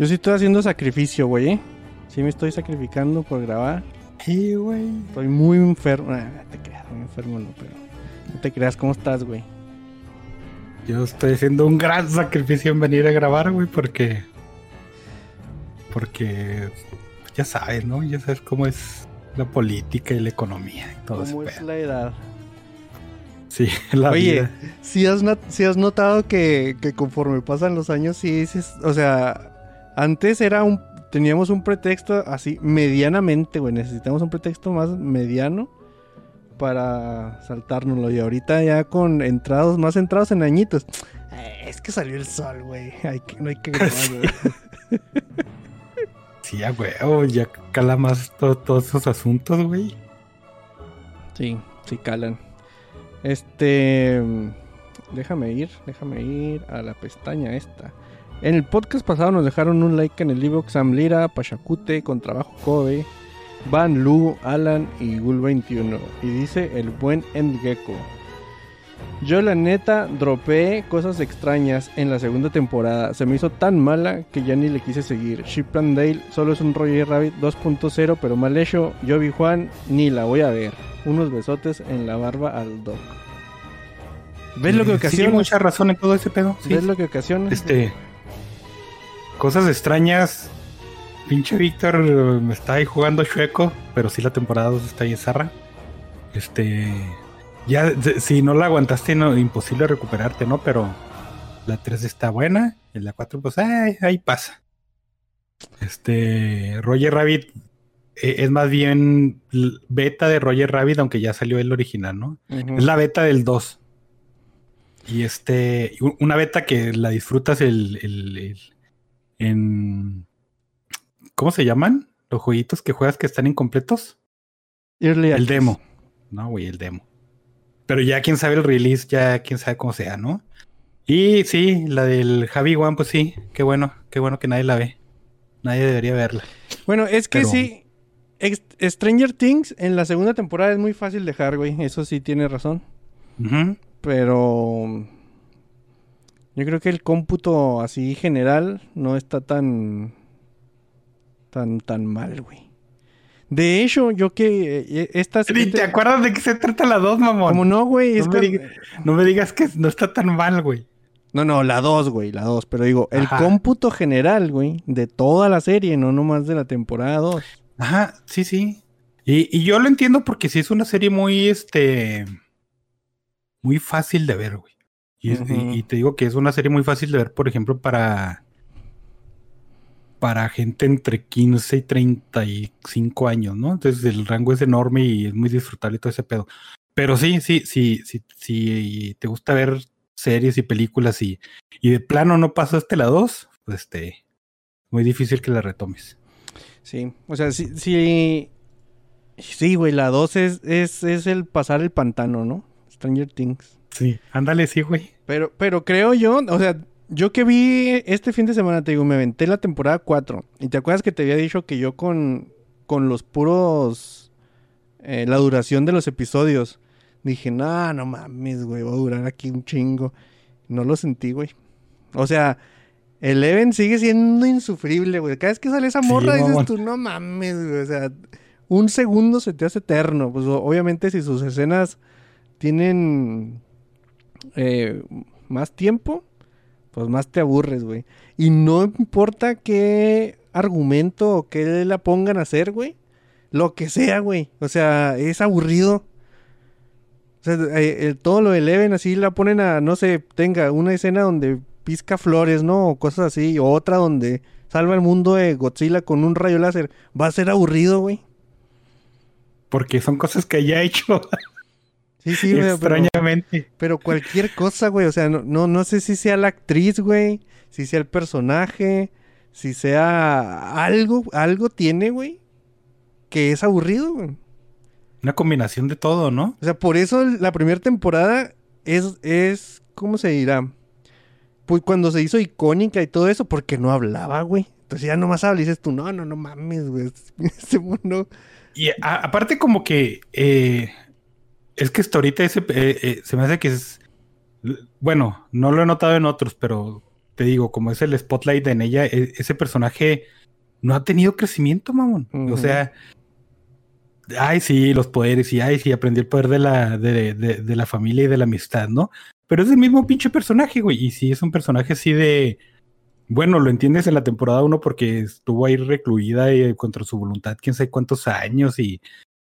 Yo sí estoy haciendo sacrificio, güey, ¿eh? Sí me estoy sacrificando por grabar. Sí, güey. Estoy muy enfermo. Ah, no te creas, muy enfermo no, pero... No te creas, ¿cómo estás, güey? Yo estoy haciendo un gran sacrificio en venir a grabar, güey, porque. Porque. Ya sabes, ¿no? Ya sabes cómo es la política y la economía y todo. ¿Cómo es la edad? Sí, la Oye, vida. si has, not- sí has notado que, que conforme pasan los años, sí dices, o sea, antes era un, teníamos un pretexto así, medianamente, güey, necesitamos un pretexto más mediano para saltárnoslo. Y ahorita ya con entrados, más entrados en añitos. "Eh, Es que salió el sol, güey. No hay que grabar, güey. Sí, ya, güey. oh, ya cala más to- todos esos asuntos, güey. Sí, sí calan. Este. Déjame ir, déjame ir a la pestaña esta. En el podcast pasado nos dejaron un like en el libro Sam Lira, Pachacute, con trabajo Kobe, Van Lu, Alan y Gul21. Y dice el buen Endgecko. Yo la neta dropeé cosas extrañas en la segunda temporada. Se me hizo tan mala que ya ni le quise seguir. Ship and Dale solo es un Roger Rabbit 2.0 pero mal hecho. Yo vi Juan, ni la voy a ver. Unos besotes en la barba al doc. ¿Ves lo que Sí, ocasiona? mucha razón en todo ese pedo. Sí. ¿Ves lo que ocasiona? Este. Cosas extrañas. Pinche Víctor eh, me está ahí jugando chueco, pero sí la temporada 2 está ahí zarra. Este. Ya, si no la aguantaste, no, imposible recuperarte, ¿no? Pero la 3 está buena. Y la 4, pues ay, ahí pasa. Este. Roger Rabbit eh, es más bien beta de Roger Rabbit, aunque ya salió el original, ¿no? Es la beta del 2. Y este, una beta que la disfrutas el, el- el- en... ¿Cómo se llaman? Los jueguitos que juegas que están incompletos. Early El demo. No, güey, el demo. Pero ya quién sabe el release, ya quién sabe cómo sea, ¿no? Y sí, la del Javi One, pues sí, qué bueno, qué bueno que nadie la ve. Nadie debería verla. Bueno, es que Pero- sí. Stranger Things en la segunda temporada es muy fácil dejar, güey. Eso sí tiene razón. Pero yo creo que el cómputo así general no está tan tan tan mal, güey. De hecho, yo que eh, esta Ni ¿Te acuerdas de qué se trata la 2, mamón? como no, güey, es No me, que- diga- no me digas que no está tan mal, güey. no, no, la 2, güey, la 2, pero digo, el cómputo general, güey, de toda la serie, no nomás de la temporada 2. Ajá, sí, sí. Y, y yo lo entiendo porque sí es una serie muy, este, muy fácil de ver, güey. Y, es- te digo que es una serie muy fácil de ver, por ejemplo, para, para gente entre 15 y 35 años, ¿no? Entonces el rango es enorme y es muy disfrutable todo ese pedo. Pero sí, sí, sí, sí, sí, te gusta ver series y películas y, y de plano no pasaste la 2, pues este, muy difícil que la retomes. Sí, o sea, sí, sí, sí, güey, la 2 es, es, es el pasar el pantano, ¿no? Stranger Things. Sí, ándale, sí, güey. Pero, pero creo yo, o sea, yo que vi este fin de semana, te digo, me aventé la temporada 4. Y te acuerdas que te había dicho que yo con, con los puros, eh, la duración de los episodios, dije, no, no mames, güey, va a durar aquí un chingo. No lo sentí, güey. O sea, Eleven sigue siendo insufrible, güey. Cada vez que sale esa Sí, morra dices tú, no mames, güey. O sea, un segundo se te hace eterno. Pues obviamente si sus escenas tienen eh, más tiempo, pues más te aburres, güey. Y no importa qué argumento o qué la pongan a hacer, güey. Lo que sea, güey. O sea, es aburrido. O sea, eh, todo lo eleven así, la ponen a, no sé, tenga una escena donde pizca flores, ¿no? O cosas así. O otra donde salva el mundo de Godzilla con un rayo láser. Va a ser aburrido, güey. Porque son cosas que ya he hecho. Sí, sí, güey. Extrañamente. Pero cualquier cosa, güey. O sea, no, no, no sé si sea la actriz, güey. Si sea el personaje. Si sea algo. Algo tiene, güey. Que es aburrido, güey. Una combinación de todo, ¿no? O sea, por eso la primera temporada es, es, ¿cómo se dirá? Pues cuando se hizo icónica y todo eso, porque no hablaba, güey. Entonces ya nomás habla y dices tú, no, no, no mames, güey. Ese mundo. Y a- aparte como que eh, es que hasta ahorita ese, eh, eh, se me hace que es... Bueno, no lo he notado en otros, pero te digo, como es el spotlight en ella, e- ese personaje no ha tenido crecimiento, mamón. O sea, ay, sí, los poderes, y ay, sí, aprendió el poder de la, de, de- de la familia y de la amistad, ¿no? Pero es el mismo pinche personaje, güey. Y sí, es un personaje así de... Bueno, lo entiendes en la temporada 1 porque estuvo ahí recluida y contra su voluntad, quién sabe cuántos años y,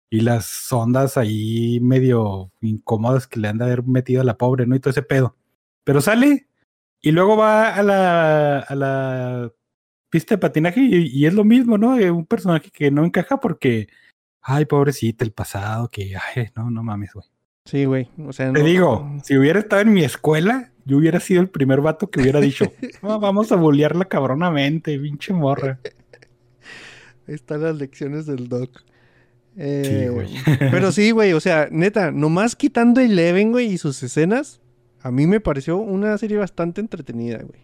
y las ondas ahí medio incómodas que le han de haber metido a la pobre, ¿no? Y todo ese pedo. Pero sale y luego va a la, a la pista de patinaje y, y es lo mismo, ¿no? Eh, Un personaje que no encaja porque, ay, pobrecita, el pasado, que, ay, no, no mames, güey. Sí, güey. O sea, Te no- digo, si hubiera estado en mi escuela, yo hubiera sido el primer vato que hubiera dicho, "No, vamos a bolearla cabronamente, pinche morra. Ahí están las lecciones del doc. Eh, güey. Pero sí, güey, o sea, neta, nomás quitando Eleven, güey, y sus escenas, a mí me pareció una serie bastante entretenida, güey.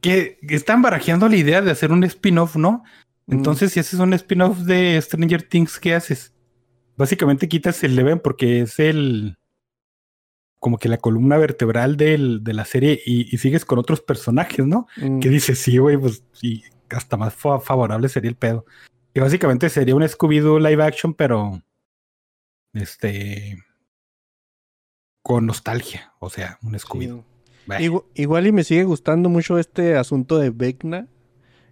Que están barajeando la idea de hacer un spin-off, ¿no? Mm, Entonces, si haces un spin-off de Stranger Things, ¿qué haces? Básicamente quitas el Eleven porque es el. como que la columna vertebral del- de la serie y, y sigues con otros personajes, ¿no? mm, Que dices, sí, güey, pues y hasta más fa- favorable sería el pedo. Que básicamente sería un Scooby-Doo live action, pero. Este. Con nostalgia. O sea, un. Scooby-Doo. Igual y me sigue gustando mucho este asunto de Vecna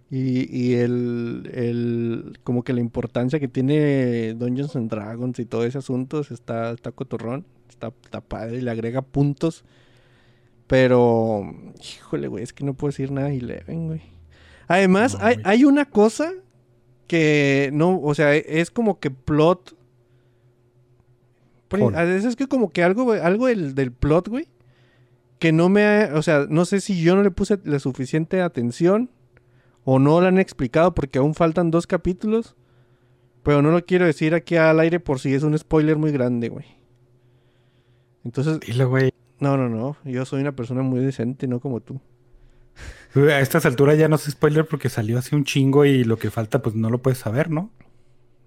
y, y el, el- como que la importancia que tiene Dungeons and Dragons y todo ese asunto está, está cotorrón, está, está padre y le agrega puntos. Pero, híjole, güey, es que no puedo decir nada de Eleven, güey. Además, No, hay, hay una cosa que no, o sea, es como que plot. A veces es que como que algo, algo del, del plot, güey, que no me ha, o sea, no sé si yo no le puse la suficiente atención o no lo han explicado porque aún faltan dos capítulos, pero no lo quiero decir aquí al aire por si es un spoiler muy grande, güey. Entonces, dilo, güey. no, no, no, yo soy una persona muy decente, no como tú. A estas alturas ya no es spoiler porque salió hace un chingo y lo que falta, pues no lo puedes saber, ¿no?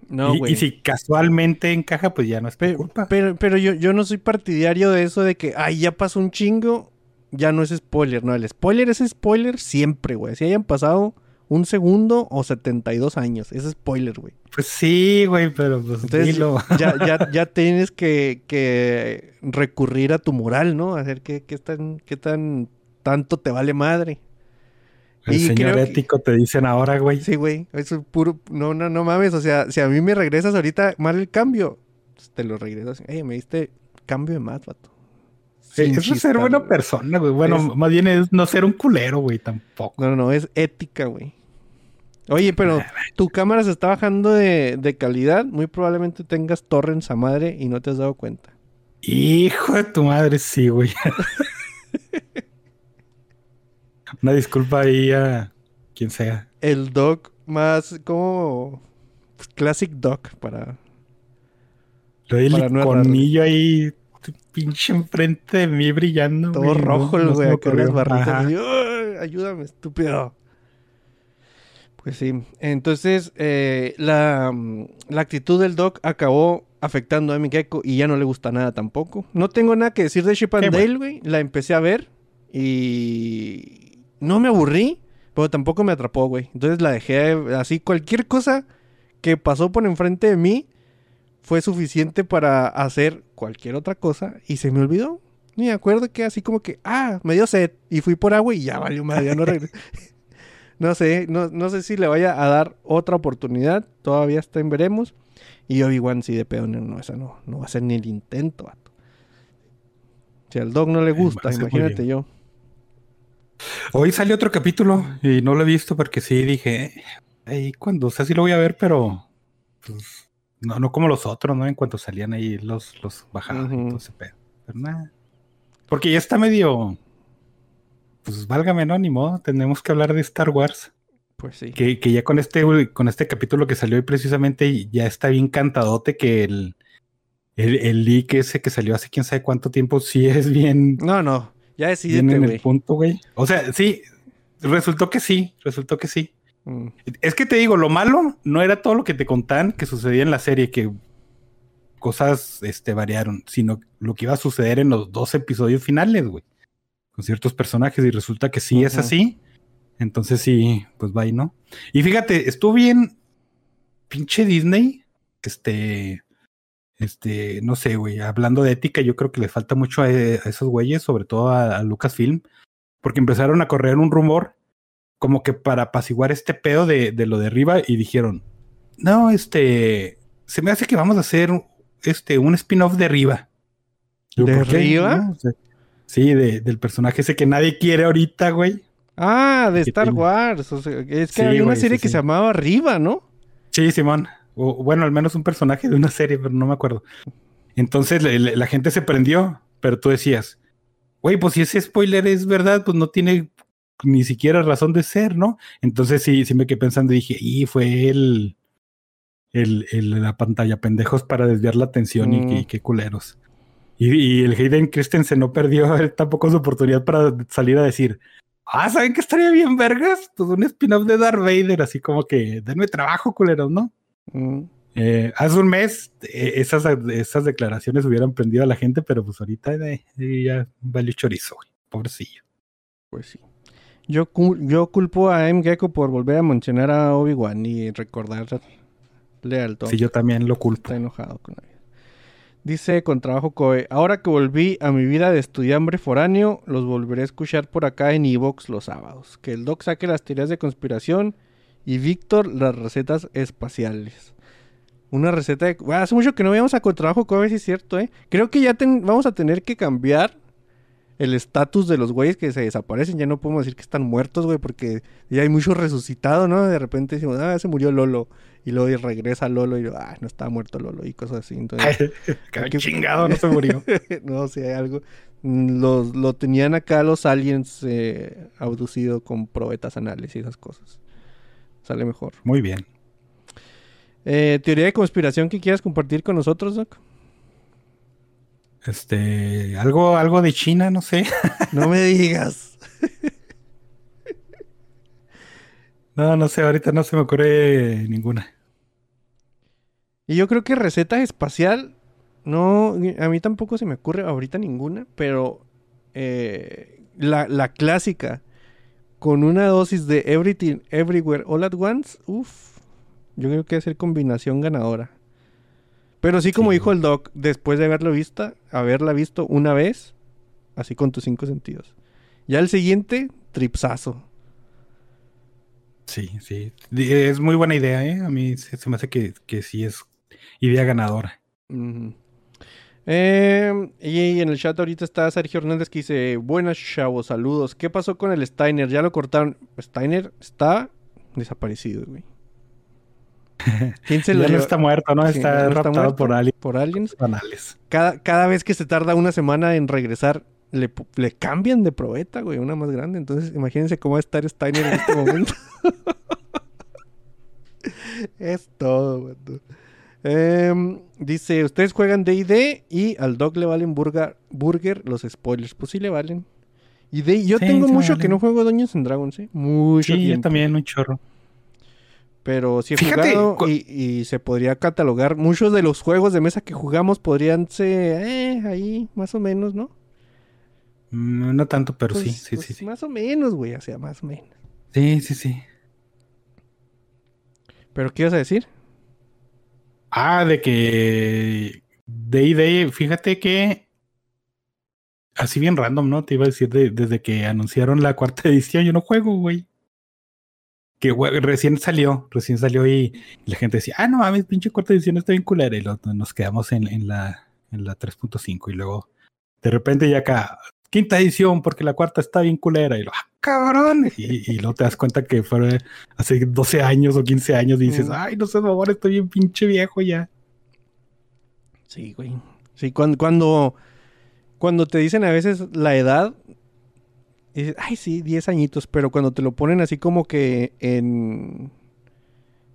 No, y, güey. y si casualmente encaja, pues ya no es tu Pe- culpa. Pero, pero yo, yo no soy partidario de eso de que, ay, ya pasó un chingo, ya no es spoiler. No, el spoiler es spoiler siempre, güey. Si hayan pasado un segundo o 72 años, es spoiler, güey. Pues sí, güey, pero pues Entonces, dilo. ya, ya, ya tienes que, que recurrir a tu moral, ¿no? A ver qué, qué tan, qué tan tanto te vale madre. El y señor creo que- ético te dicen ahora, güey. Sí, güey. Es puro. No, no, no mames. O sea, si a mí me regresas ahorita mal el cambio, te lo regresas. Ey, me diste cambio de más, vato. Sin Eso es ser buena güey. persona, güey. Bueno, Es- más bien es no ser un culero, güey, tampoco. No, no, no, es ética, güey. Oye, pero tu cámara se está bajando de, de calidad. Muy probablemente tengas torrents a madre y no te has dado cuenta. Hijo de tu madre, sí, güey. Una disculpa ahí a quien sea. El doc más como pues, classic doc para Lo del no iconillo ahí, pinche enfrente de mí brillando. todo güey, rojo el güey, en las barritas. Ajá. así, "Ay, ayúdame, estúpido. Pues sí. Entonces, eh, la, la actitud del doc acabó afectando a mi gecko y ya no le gusta nada tampoco. No tengo nada que decir de Chip and Dale, güey. La empecé a ver y no me aburrí, pero tampoco me atrapó, güey. Entonces la dejé así. Cualquier cosa que pasó por enfrente de mí fue suficiente para hacer cualquier otra cosa y se me olvidó. Ni me acuerdo que así como que, ah, me dio sed y fui por agua y ya valió madre, ya no regresé. no sé, no, no sé si le vaya a dar otra oportunidad, todavía está en veremos. Y Obi-Wan sí de pedo, no, esa no, no va a ser ni el intento, vato. Si al dog no le Eh, gusta, imagínate yo. Hoy salió otro capítulo y no lo he visto porque sí dije, hey, cuando, o sea, sí lo voy a ver, pero pues, No, no como los otros, ¿no? En cuanto salían ahí los, los pedo. Pero nada. Porque ya está medio. Pues válgame, ¿no? Ni modo. Tenemos que hablar de Star Wars. Pues sí. Que, que ya con este, con este capítulo que salió hoy precisamente, ya está bien cantadote que el, el, el leak ese que salió hace quién sabe cuánto tiempo, sí es bien, No, no. Ya decidete, en el güey. punto, güey. O sea, sí, resultó que sí, resultó que sí. Mm, Es que te digo, lo malo no era todo lo que te contaban que sucedía en la serie, que cosas este, variaron, sino lo que iba a suceder en los dos episodios finales, güey. Con ciertos personajes, y resulta que sí es así. Entonces sí, pues va y no. Y fíjate, estuvo bien pinche Disney. Este, este, no sé, güey. Hablando de ética, yo creo que le falta mucho a, a esos güeyes, sobre todo a, a Lucasfilm, porque empezaron a correr un rumor como que para apaciguar este pedo de, de lo de arriba y dijeron, no, este, se me hace que vamos a hacer este, un spin-off de arriba. ¿De sea, sí, de- del personaje ese que nadie quiere ahorita, güey. Ah, de Star Wars. O sea, es que Sí, había una güey, serie sí, que sí. se llamaba Arriba, ¿no? Sí, Simón. O bueno, al menos un personaje de una serie, pero no me acuerdo. Entonces la gente se prendió, pero tú decías, güey, pues si ese spoiler es verdad, pues no tiene ni siquiera razón de ser, ¿no? Entonces sí, sí me quedé pensando y dije, y fue el, el, el- la pantalla pendejos para desviar la atención y, Mm. qué- culeros. Y, y el Hayden Christensen no perdió tampoco su oportunidad para salir a decir, ah, ¿saben qué estaría bien, vergas? Pues un spin-off de Darth Vader, así como que, denme trabajo, culeros, ¿no? Mm, Eh, hace un mes eh, esas, esas declaraciones hubieran prendido a la gente, pero pues ahorita eh, ya valió chorizo, güey. Pobrecillo. pues sí. Yo, yo culpo a M. Gecko por volver a mencionar a Obi-Wan y recordarle al Tom. Sí, yo también lo culpo. Está enojado con vida. Dice con trabajo Coe, ahora que volví a mi vida de estudiante foráneo, los volveré a escuchar por acá en Evox los sábados. Que el Doc saque las teorías de conspiración y Víctor las recetas espaciales. Una receta de... Bueno, hace mucho que no veíamos a Contrabajo Coe, si es cierto, ¿eh? Creo que ya ten- vamos a tener que cambiar el estatus de los güeyes que se desaparecen. Ya no podemos decir que están muertos, güey, porque ya hay mucho resucitado, ¿no? De repente decimos, ah, se murió Lolo. Y luego regresa Lolo y, ah, no estaba muerto Lolo y cosas así. Entonces, ¿Qué- chingado, no se murió. no sé, hay algo. Mm, Los, lo tenían acá los aliens eh, abducido con probetas anales y esas cosas. Sale mejor. Muy bien. Eh, teoría de conspiración que quieras compartir con nosotros, Doc. Este, algo, algo de China, no sé. No me digas. No, no sé, ahorita no se me ocurre ninguna. Y yo creo que receta espacial, no, a mí tampoco se me ocurre ahorita ninguna, pero eh, la, la clásica, con una dosis de Everything, Everywhere, All at Once, uff, yo creo que es ser combinación ganadora. Pero sí, como Sí. dijo el doc, después de haberlo visto, haberla visto una vez, así con tus cinco sentidos. Ya el siguiente, tripsazo. Sí, sí. Es muy buena idea, ¿eh? A mí se, se me hace que, que sí es idea ganadora. Eh, y en el chat ahorita está Sergio Hernández que dice, buenas chavos, saludos. ¿Qué pasó con el Steiner? ¿Ya lo cortaron? Steiner está desaparecido, güey. ¿Quién se ya lo no está muerto, ¿no? Sí, está ¿no está raptado por aliens por aliens? banales. Cada, cada vez que se tarda una semana en regresar, le, le cambian de probeta, güey, una más grande. Entonces, imagínense cómo va a estar Steiner en este momento. es todo, vato. Em, dice, ustedes juegan D&D y al dog le valen burger, burger los spoilers. Pues sí le valen. Y de, yo Sí, tengo sí mucho que no juego Dungeons and Dragons, ¿eh? Mucho Sí, yo también, un chorro. Pero sí he Fíjate, jugado y, y se podría catalogar. Muchos de los juegos de mesa que jugamos podrían ser eh, ahí, más o menos, ¿no? Mm, No tanto, pero sí, Pues- sí, pues sí, sí. Más o menos, güey, o sea, más o menos. Sí, sí, sí. ¿Pero qué ibas a decir? Ah, de que D&D, fíjate que así bien random, ¿no? Te iba a decir de- desde que anunciaron la cuarta edición, yo no juego, güey. Que recién salió, recién salió y la gente decía, ah, no mames, pinche cuarta edición está bien culera. Y lo- nos quedamos en, en la, en la 3.5 y luego de repente ya acá, quinta edición porque la cuarta está bien culera. Y lo, ah, cabrón. Y, y luego te das cuenta que fue hace 12 años o 15 años y dices, Mm. ay, no sé, favor, estoy bien pinche viejo ya. Sí, güey. Sí, cuando, cuando, cuando te dicen a veces la edad, dices, ay, sí, 10 añitos, pero cuando te lo ponen así como que en,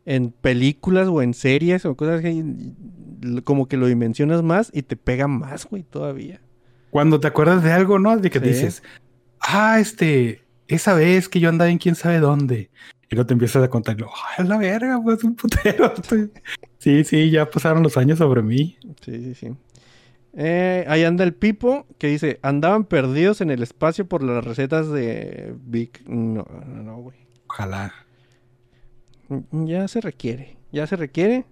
en películas o en series o cosas así, como que lo dimensionas más y te pega más, güey, todavía. Cuando te acuerdas de algo, ¿no? De que Sí. dices, ah, este, esa vez que yo andaba en quién sabe dónde. Y no te empiezas a contar, ah, la verga, pues un putero. Estoy- Sí, sí, ya pasaron los años sobre mí. Sí, sí, sí. Eh, ahí anda el Pipo que dice, andaban perdidos en el espacio por las recetas de Vic. No, no, no, güey. Ojalá. Ya se requiere, ya se requiere.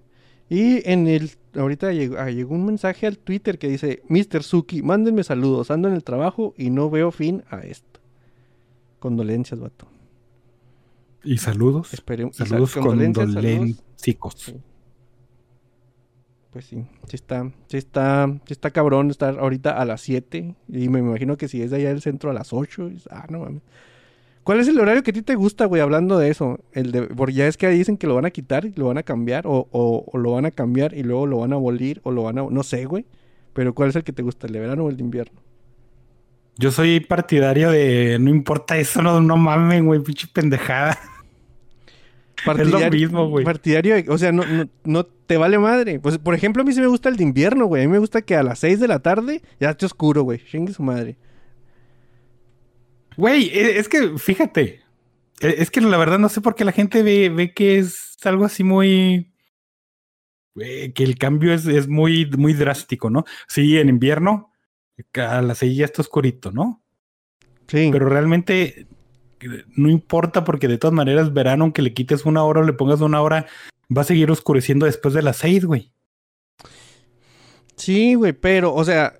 Y en el, ahorita llegó, ah, llegó un mensaje al Twitter que dice, Mr. Suki, mándenme saludos, ando en el trabajo y no veo fin a esto. Condolencias, vato. Y saludos. Espere- Saludos condolencicos. Sí. Pues sí, sí está, sí está, sí está cabrón estar ahorita a las 7 y me imagino que si es de allá del centro a las 8, es- ah, no mames. ¿Cuál es el horario que a ti te gusta, güey, hablando de eso? El de, porque ya es que ahí dicen que lo van a quitar y lo van a cambiar, o, o- o lo van a cambiar y luego lo van a abolir, o lo van a, no sé, güey. Pero ¿cuál es el que te gusta, el de verano o el de invierno? Yo soy partidario de no importa eso, no, no mamen, güey, pinche pendejada. mismo, güey. Partidario, o sea, no, no, no te vale madre. Pues, por ejemplo, a mí sí me gusta el de invierno, güey. A mí me gusta que a las 6 de la tarde ya esté oscuro, güey. Chingue su madre. Güey, e- es que fíjate, e- es que la verdad no sé por qué la gente ve, ve que es algo así muy... eh, que el cambio es, es muy, muy drástico, ¿no? Sí, en invierno a las seis ya está oscurito, ¿no? Sí. Pero realmente no importa porque de todas maneras verano, aunque le quites una hora o le pongas una hora, va a seguir oscureciendo después de las seis, güey. Sí, güey, pero, o sea,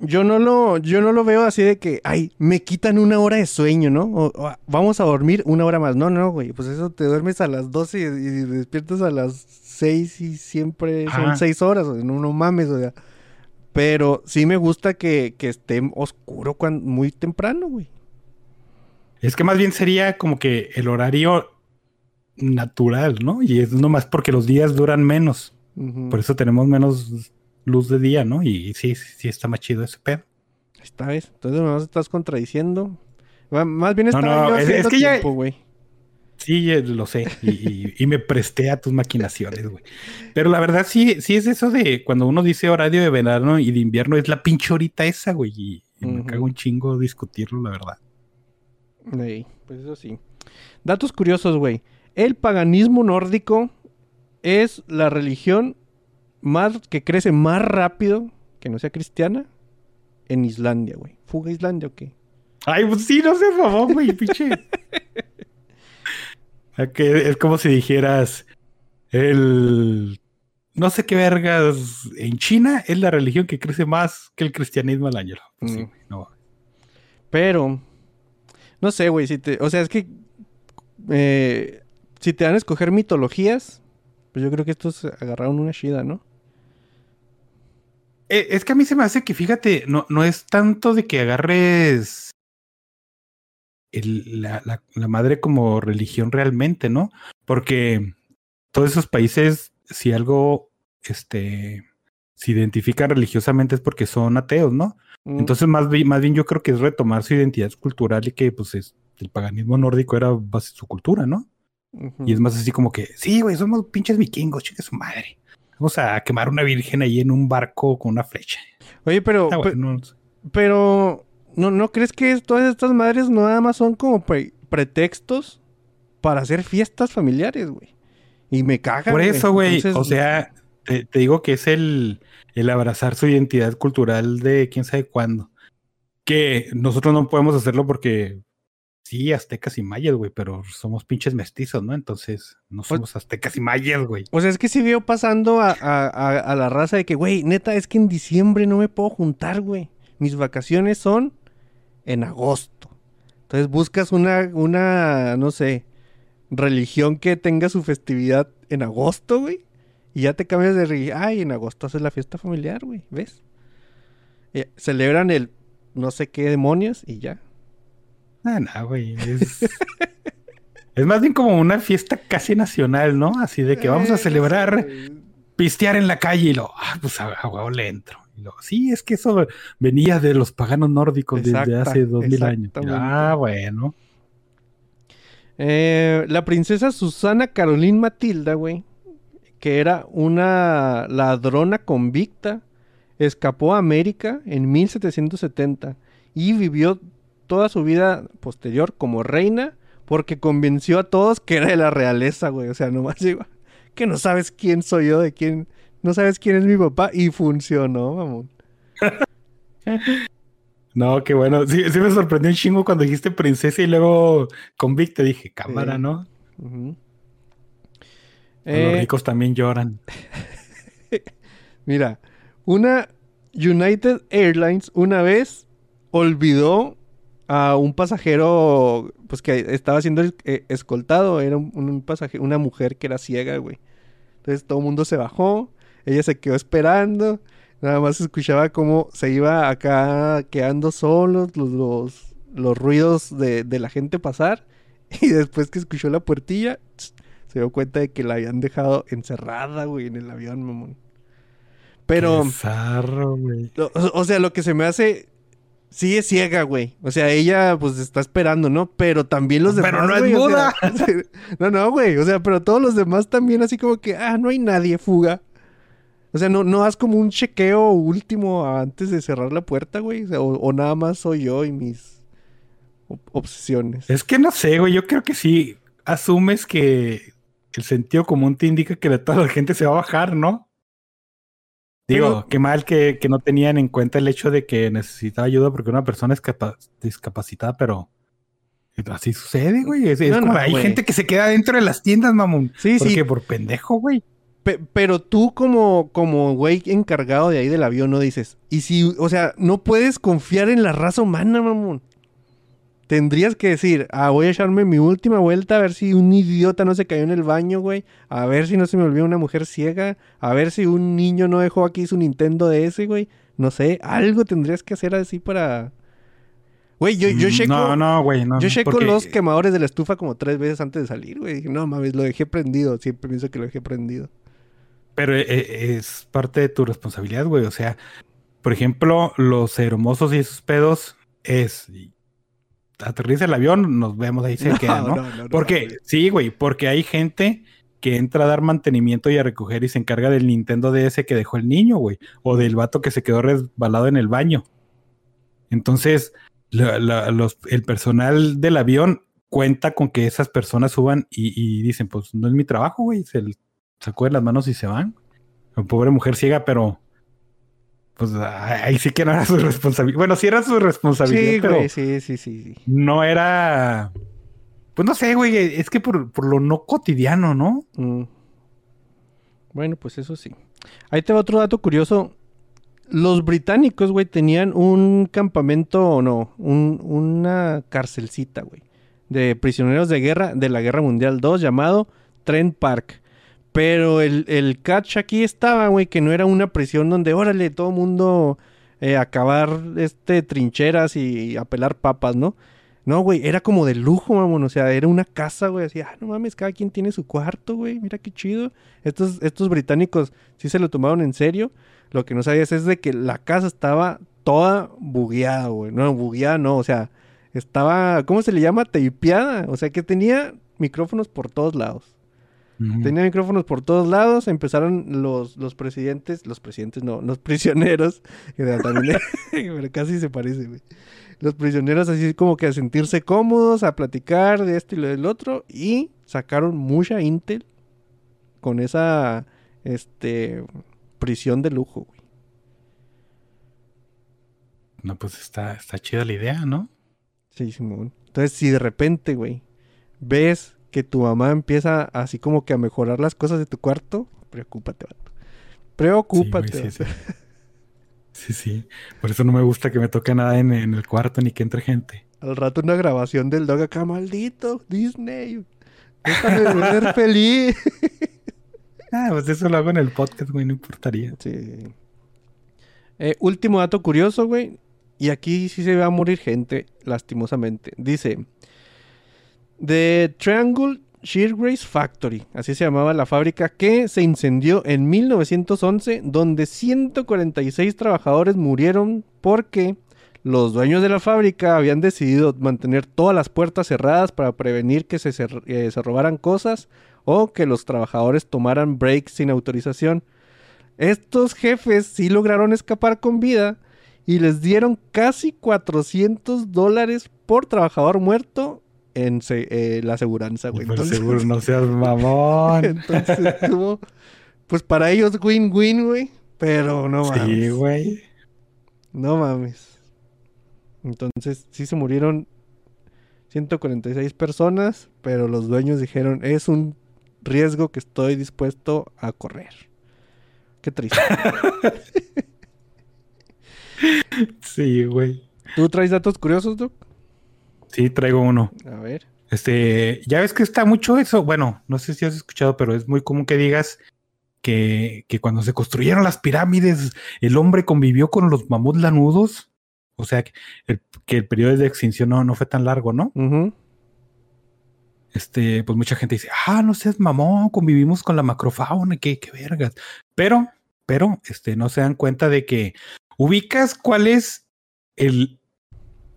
yo no lo, yo no lo veo así de que, ay, me quitan una hora de sueño, ¿no? O, o, vamos a dormir una hora más. No, no, güey, pues eso te duermes a las 12 y, y despiertas a las 6 y siempre son Ajá. 6 horas, o sea, no, no mames, o sea. Pero sí me gusta que, que esté oscuro cuan- muy temprano, güey. Es que más bien sería como que el horario natural, ¿no? Y es nomás porque los días duran menos. Por eso tenemos menos luz de día, ¿no? Y sí, sí, sí está más chido ese pedo. Esta vez. Entonces nomás estás contradiciendo. Más bien No, estaba no, yo es- haciendo es que ya- tiempo, güey. Sí, eh, lo sé. Y, y- y me presté a tus maquinaciones, güey. Pero la verdad sí, sí es eso de cuando uno dice horario de verano y de invierno, es la pinche horita esa, güey. Y, y me cago un chingo discutirlo, la verdad. Ey, pues eso sí. Datos curiosos, güey. El paganismo nórdico es la religión más que crece más rápido que no sea cristiana en Islandia, güey. ¿Fuga a Islandia o qué? Ay, pues sí, no se favor, güey, pinche. Que es como si dijeras el no sé qué vergas en China es la religión que crece más que el cristianismo al año. Pues Mm. no. Pero, no sé, güey, si te, o sea, es que eh, si te dan a escoger mitologías, pues yo creo que estos agarraron una shida, ¿no? Eh, Es que a mí se me hace que, fíjate, no, no es tanto de que agarres el- la, la- la madre como religión realmente, ¿no? Porque todos esos países, si algo este, se identifican religiosamente es porque son ateos, ¿no? Mm, Entonces, más bien, más bien yo creo que es retomar su identidad cultural y que, pues, es- el paganismo nórdico era base su cultura, ¿no? Y es más así como que, sí, güey, somos pinches vikingos, chica su madre. Vamos a quemar una virgen ahí en un barco con una flecha. Oye, pero, Ah, no- Pero, ¿no, ¿no crees que todas estas madres no nada más son como pre- pretextos para hacer fiestas familiares, güey? Y me cagan. Por eso, güey, Entonces, o sea, te, te digo que es el, el abrazar su identidad cultural de quién sabe cuándo. Que nosotros no podemos hacerlo porque sí, aztecas y mayas, güey, pero somos pinches mestizos, ¿no? Entonces, no somos aztecas y mayas, güey. O sea, es que sí veo pasando a, a- a- a la raza de que, güey, neta, es que en diciembre no me puedo juntar, güey. Mis vacaciones son en agosto. Entonces buscas una, una, no sé, religión que tenga su festividad en agosto, güey. Y ya te cambias de religión. Ay, en agosto haces la fiesta familiar, güey. ¿Ves? Eh, celebran el no sé qué demonios y ya. Ah, no, güey. Es, es más bien como una fiesta casi nacional, ¿no? Así de que vamos a celebrar pistear en la calle y lo, ah, pues a, a huevo le entro. Lo, sí, es que eso venía de los paganos nórdicos desde hace dos mil años. Ah, bueno. Eh, la princesa Susana Caroline Matilda, güey, que era una ladrona convicta, escapó a América en 1770 y vivió toda su vida posterior como reina porque convenció a todos que era de la realeza, güey. O sea, nomás iba, que no sabes quién soy yo, de quién, no sabes quién es mi papá y funcionó, mamón. No, qué bueno. Sí, sí me sorprendió un chingo cuando dijiste princesa y luego convicta. Dije, cámara, Sí. ¿no? Los Eh, ricos también lloran. Mira, una United Airlines una vez olvidó a un pasajero pues que estaba siendo eh, escoltado, era un, un pasajero, una mujer que era ciega, güey. Entonces todo el mundo se bajó, ella se quedó esperando, nada más escuchaba cómo se iba acá quedando solos los, los, los ruidos de, de la gente pasar y después que escuchó la puertilla se dio cuenta de que la habían dejado encerrada, güey, en el avión, mamón. Pero, Qué zarro, güey. o, o sea, lo que se me hace. Es ciega, güey. O sea, ella pues está esperando, ¿no? Pero también los demás. Pero no es güey, o sea, muda. no, no, güey. O sea, pero todos los demás también así como que, ah, no hay nadie, fuga. O sea, no, no haz como un chequeo último antes de cerrar la puerta, güey. O, sea, o- o nada más soy yo y mis ob- obsesiones. Es que no sé, güey. Yo creo que sí asumes que el sentido común te indica que de toda la gente se va a bajar, ¿no? Digo, Pero- qué mal que, que no tenían en cuenta el hecho de que necesitaba ayuda porque una persona es capa- discapacitada, pero así sucede, güey. Es, es No, como, no, hay güey. gente que se queda dentro de las tiendas, mamón. Sí, ¿Por sí. qué? Por pendejo, güey. Pe- pero tú como, como güey encargado de ahí del avión no dices, y si, o sea, no puedes confiar en la raza humana, mamón. Tendrías que decir, ah, voy a echarme mi última vuelta a ver si un idiota no se cayó en el baño, güey. A ver si no se me olvidó una mujer ciega. A ver si un niño no dejó aquí su Nintendo DS, güey. No sé, algo tendrías que hacer así para... Güey, yo, yo Mm, checo... No, no, güey. No, Yo checo porque- los quemadores de la estufa como tres veces antes de salir, güey. Dije, no mames, lo dejé prendido. Siempre pienso que lo dejé prendido. Pero eh, es parte de tu responsabilidad, güey. O sea, por ejemplo, los hermosos y esos pedos es aterriza el avión, nos vemos ahí se queda, ¿no? no, no, porque, sí, güey, porque hay gente que entra a dar mantenimiento y a recoger y se encarga del Nintendo DS que dejó el niño, güey. O del vato que se quedó resbalado en el baño. Entonces, la- la- los- el personal del avión cuenta con que esas personas suban y, y dicen, pues no es mi trabajo, güey. Se sacó de las manos y se van. La pobre mujer ciega, pero pues ahí sí que no era su responsabilidad. Bueno, sí era su responsabilidad, Sí, pero güey, sí, sí, sí, sí. no era. Pues no sé, güey. Es que por, por lo no cotidiano, ¿no? Mm. Bueno, pues eso sí. Ahí te va otro dato curioso. Los británicos, güey, tenían un campamento, o no, un- una carcelcita, güey, de prisioneros de guerra de la Guerra Mundial II llamado Trent Park. Pero el, el catch aquí estaba, güey, que no era una prisión donde, órale, todo mundo eh, acabar este, trincheras y, a pelar papas, ¿no? No, güey, era como de lujo, mamón. O sea, era una casa, güey. Así, ah, no mames, cada quien tiene su cuarto, güey. Mira qué chido. Estos, estos británicos sí se lo tomaron en serio. Lo que no sabías es de que la casa estaba toda bugueada, güey. No, bugueada no, o sea, estaba, ¿cómo se le llama? Teipeada. O sea, que tenía micrófonos por todos lados. Tenía micrófonos por todos lados. Empezaron los, los presidentes, los presidentes no, los prisioneros. que también- pero casi se parece, güey. Los prisioneros así como que a sentirse cómodos, a platicar de esto y lo del otro. Y sacaron mucha intel con esa este prisión de lujo, güey. No, pues está, está chida la idea, ¿no? Sí, Simón. Entonces, si de repente, güey, ves que tu mamá empieza así como que a mejorar las cosas de tu cuarto, preocúpate, vato. Preocúpate. Sí, güey, sí, vato. sí. Sí, sí. Por eso no me gusta que me toque nada en, en el cuarto ni que entre gente. Al rato una grabación del dog acá, maldito Disney. Déjame ser feliz. Ah, pues eso lo hago en el podcast, güey, no importaría. Sí. Eh, último dato curioso, güey. Y aquí sí se va a morir gente, lastimosamente. Dice: The Triangle Sheargrace Factory, así se llamaba la fábrica, que se incendió en 1911, donde 146 trabajadores murieron porque los dueños de la fábrica habían decidido mantener todas las puertas cerradas para prevenir que se, eh, se robaran cosas o que los trabajadores tomaran breaks sin autorización. Estos jefes sí lograron escapar con vida y les dieron casi 400 dólares por trabajador muerto en se- eh, la aseguranza, güey. Pues Entonces- seguro no seas mamón. entonces estuvo, pues para ellos win-win, güey. Pero no mames. sí, güey. No mames. Entonces sí se murieron 146 personas, pero los dueños dijeron, es un riesgo que estoy dispuesto a correr. Qué triste. Sí, güey. ¿Tú traes datos curiosos, Doc? Sí, traigo uno. A ver. Este, ya ves que está mucho eso. Bueno, no sé si has escuchado, pero es muy común que digas que, que cuando se construyeron las pirámides, el hombre convivió con los mamuts lanudos. O sea, que el, que el periodo de extinción no, no fue tan largo, ¿no? Este, pues mucha gente dice, ah, no seas mamón, convivimos con la macrofauna, qué, qué vergas. Pero, pero, este, no se dan cuenta de que ubicas cuál es el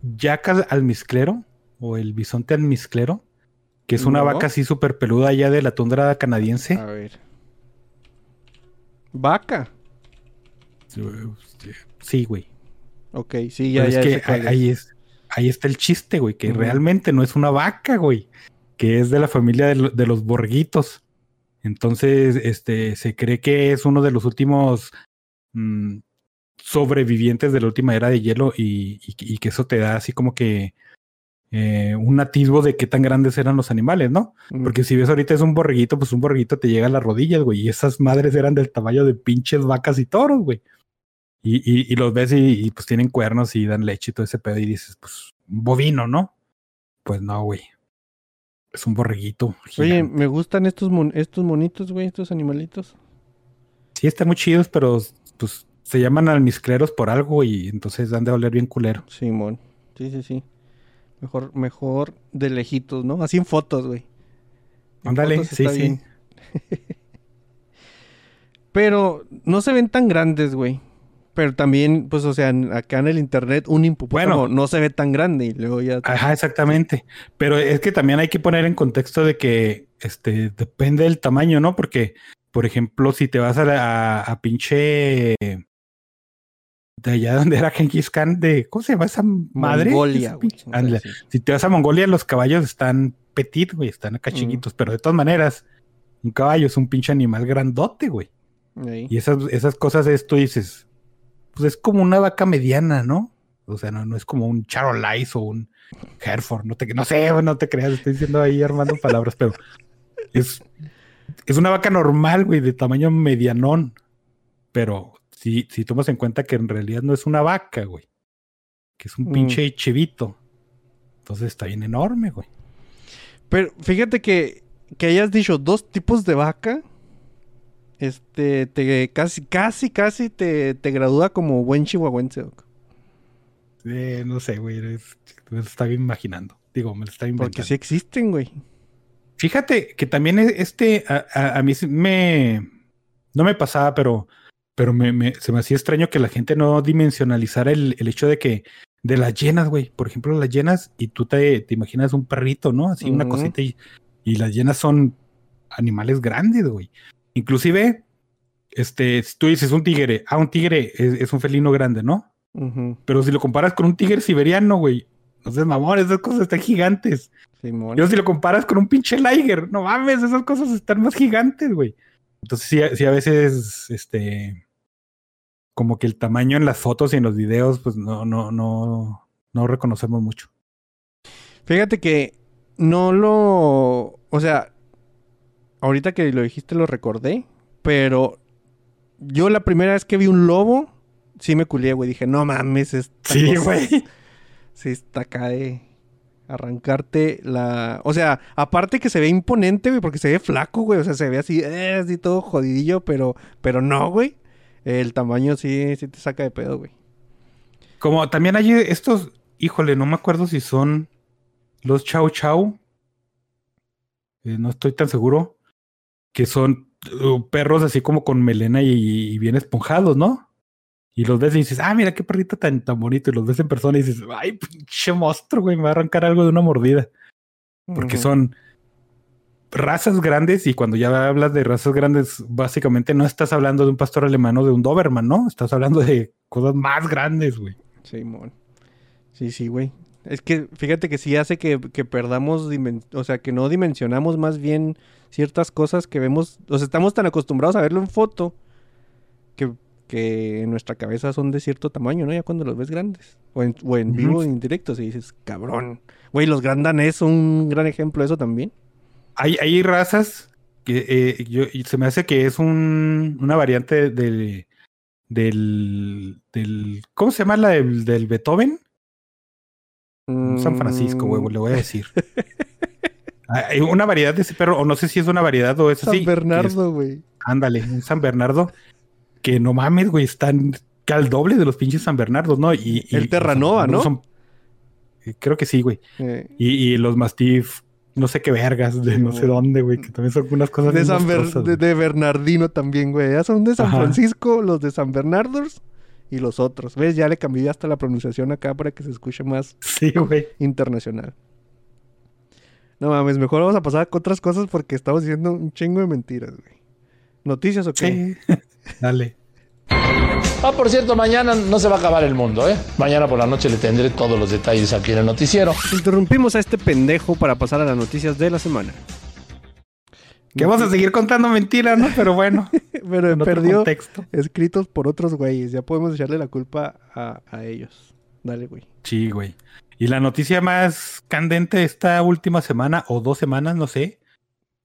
yaca almizclero o el bisonte almizclero, que es una No. vaca así súper peluda allá de la tundra canadiense. A ver. Vaca. Sí, güey. Ok, sí, ya, Pero ya. es que ahí, es. ahí es, ahí está el chiste, güey, que realmente no es una vaca, güey, que es de la familia de, lo- de los borguitos. Entonces, este, se cree que es uno de los últimos mm, sobrevivientes de la última era de hielo y, y- y que eso te da así como que eh, un atisbo de qué tan grandes eran los animales, ¿no? Mm. Porque si ves ahorita es un borreguito, pues un borreguito te llega a las rodillas, güey. Y esas madres eran del tamaño de pinches vacas y toros, güey. Y, y, y los ves y, y, pues tienen cuernos y dan leche y todo ese pedo. Y dices, pues, un bovino, ¿no? Pues no, güey. Es un borreguito. Oye, me gustan estos, mon- estos monitos, güey, estos animalitos. Sí, están muy chidos, pero pues se llaman almizcleros por algo y entonces han de oler bien culero. Simón. Sí, sí, sí. Mejor, mejor de lejitos, ¿no? Así en fotos, güey. Ándale, sí, sí. bien. Pero no se ven tan grandes, güey. Pero también, pues, o sea, acá en el internet, un hipopótamo Bueno. no se ve tan grande y luego ya. Ajá, exactamente. Pero es que también hay que poner en contexto de que este depende del tamaño, ¿no? Porque, por ejemplo, si te vas a, la- a, a pinche de allá donde era Genghis Khan, de ¿cómo se llama esa madre? Mongolia. Sí. Si te vas a Mongolia, los caballos están petit, güey, están acá chiquitos, pero de todas maneras, un caballo es un pinche animal grandote, güey. Y esas, esas cosas es, tú dices, pues es como una vaca mediana, ¿no? O sea, no, no es como un Charolais o un Hereford, no te, no sé, no te creas, estoy diciendo ahí armando palabras, pero es, es una vaca normal, güey, de tamaño medianón. Pero si, si tomas en cuenta que en realidad no es una vaca, güey, que es un Mm. pinche chivito. Entonces está bien enorme, güey. Pero fíjate que, que hayas dicho dos tipos de vaca. Este, te casi, casi, casi te, te gradúa como buen chihuahuense. Eh, no sé, güey, es- me lo estaba imaginando. Digo, me lo estaba inventando. Porque sí existen, güey. Fíjate que también es- este, a, a- a mí me, no me pasaba, pero, pero me, me- se me hacía extraño que la gente no dimensionalizara el, el hecho de que, de las llenas, güey, por ejemplo, las llenas, y tú te, te imaginas un perrito, ¿no? Así una cosita, y, y las llenas son animales grandes, güey. Inclusive, este, si tú dices un tigre, ah, un tigre es, es un felino grande, ¿no? Pero si lo comparas con un tigre siberiano, güey, no seas mamón, esas cosas están gigantes. Simón. Yo si lo comparas con un pinche Liger, no mames, esas cosas están más gigantes, güey. Entonces sí, sí a veces, este, como que el tamaño en las fotos y en los videos, pues no, no, no, no reconocemos mucho. Fíjate que no lo. O sea, ahorita que lo dijiste lo recordé, pero yo la primera vez que vi un lobo, sí me culié, güey. Dije, no mames, esta Sí, cosa güey. Sí, está acá de arrancarte la. O sea, aparte que se ve imponente, güey, porque se ve flaco, güey. O sea, se ve así, eh, así todo jodidillo, pero, pero no, güey. El tamaño sí, sí te saca de pedo, güey. Como también hay estos, híjole, no me acuerdo si son los Chau Chau. eh, no estoy tan seguro, que son uh, perros así como con melena y, y bien esponjados, ¿no? Y los ves y dices, ah, mira qué perrito tan, tan bonito. Y los ves en persona y dices, ay, pinche monstruo, güey, me va a arrancar algo de una mordida. Porque son razas grandes y cuando ya hablas de razas grandes, básicamente no estás hablando de un pastor alemán o de un Doberman, ¿no? Estás hablando de cosas más grandes, güey. Simón. Sí, sí, güey. Es que fíjate que sí hace que, que perdamos, o sea, que no dimensionamos más bien ciertas cosas que vemos, o sea, estamos tan acostumbrados a verlo en foto que, que en nuestra cabeza son de cierto tamaño, ¿no? Ya cuando los ves grandes. O en, o en Ujú. vivo o en directo, si dices, cabrón. Güey, los gran danés son un gran ejemplo de eso también. Hay, hay razas que eh, yo, y se me hace que es un, una variante de, del, del. ¿Cómo se llama la del, del Beethoven? San Francisco, güey, le voy a decir. Hay una variedad de ese perro, o no sé si es una variedad o es San así. es- Bernardo, güey. ándale, un San Bernardo. Que no mames, güey, están al doble de los pinches San Bernardos, ¿no? Y, y- El Terranova, ¿no? son- eh, creo que sí, güey. Eh, Y, y los Mastiff, no sé qué vergas, de no sé güey. dónde, güey, que también son unas cosas de, San Ber- de, Bernardino también, güey. Ya son de San Ajá. Francisco, los de San Bernardos y los otros. ¿Ves? Ya le cambié hasta la pronunciación acá para que se escuche más Sí, güey. internacional. No mames, mejor vamos a pasar con otras cosas porque estamos diciendo un chingo de mentiras, güey. ¿Noticias o qué? Sí. Dale. Ah, por cierto, mañana no se va a acabar el mundo, ¿eh? Mañana por la noche le tendré todos los detalles aquí en el noticiero. Interrumpimos a este pendejo para pasar a las noticias de la semana. Que vamos a seguir contando mentiras, ¿no? Pero bueno, Pero perdió contexto. escritos por otros güeyes. Ya podemos echarle la culpa a, a ellos. Dale, güey. Sí, güey. Y la noticia más candente esta última semana o dos semanas, no sé,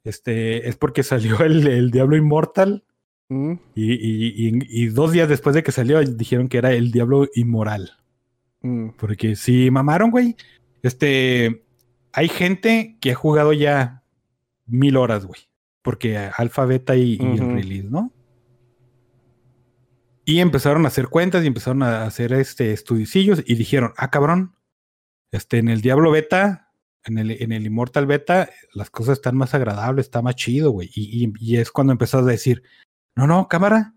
este, es porque salió el, el Diablo Inmortal Mm, y, y- y- y dos días después de que salió dijeron que era el Diablo Inmoral. mm. Porque sí, mamaron, güey. Este, hay gente que ha jugado ya mil horas, güey. Porque alfa, beta y, el release, ¿no? Y empezaron a hacer cuentas y empezaron a hacer este estudicillos y dijeron, ah, cabrón, este, en el Diablo Beta, en el, en el Immortal Beta, las cosas están más agradables, está más chido, güey. Y, y- y es cuando empezás a decir, no, no, cámara,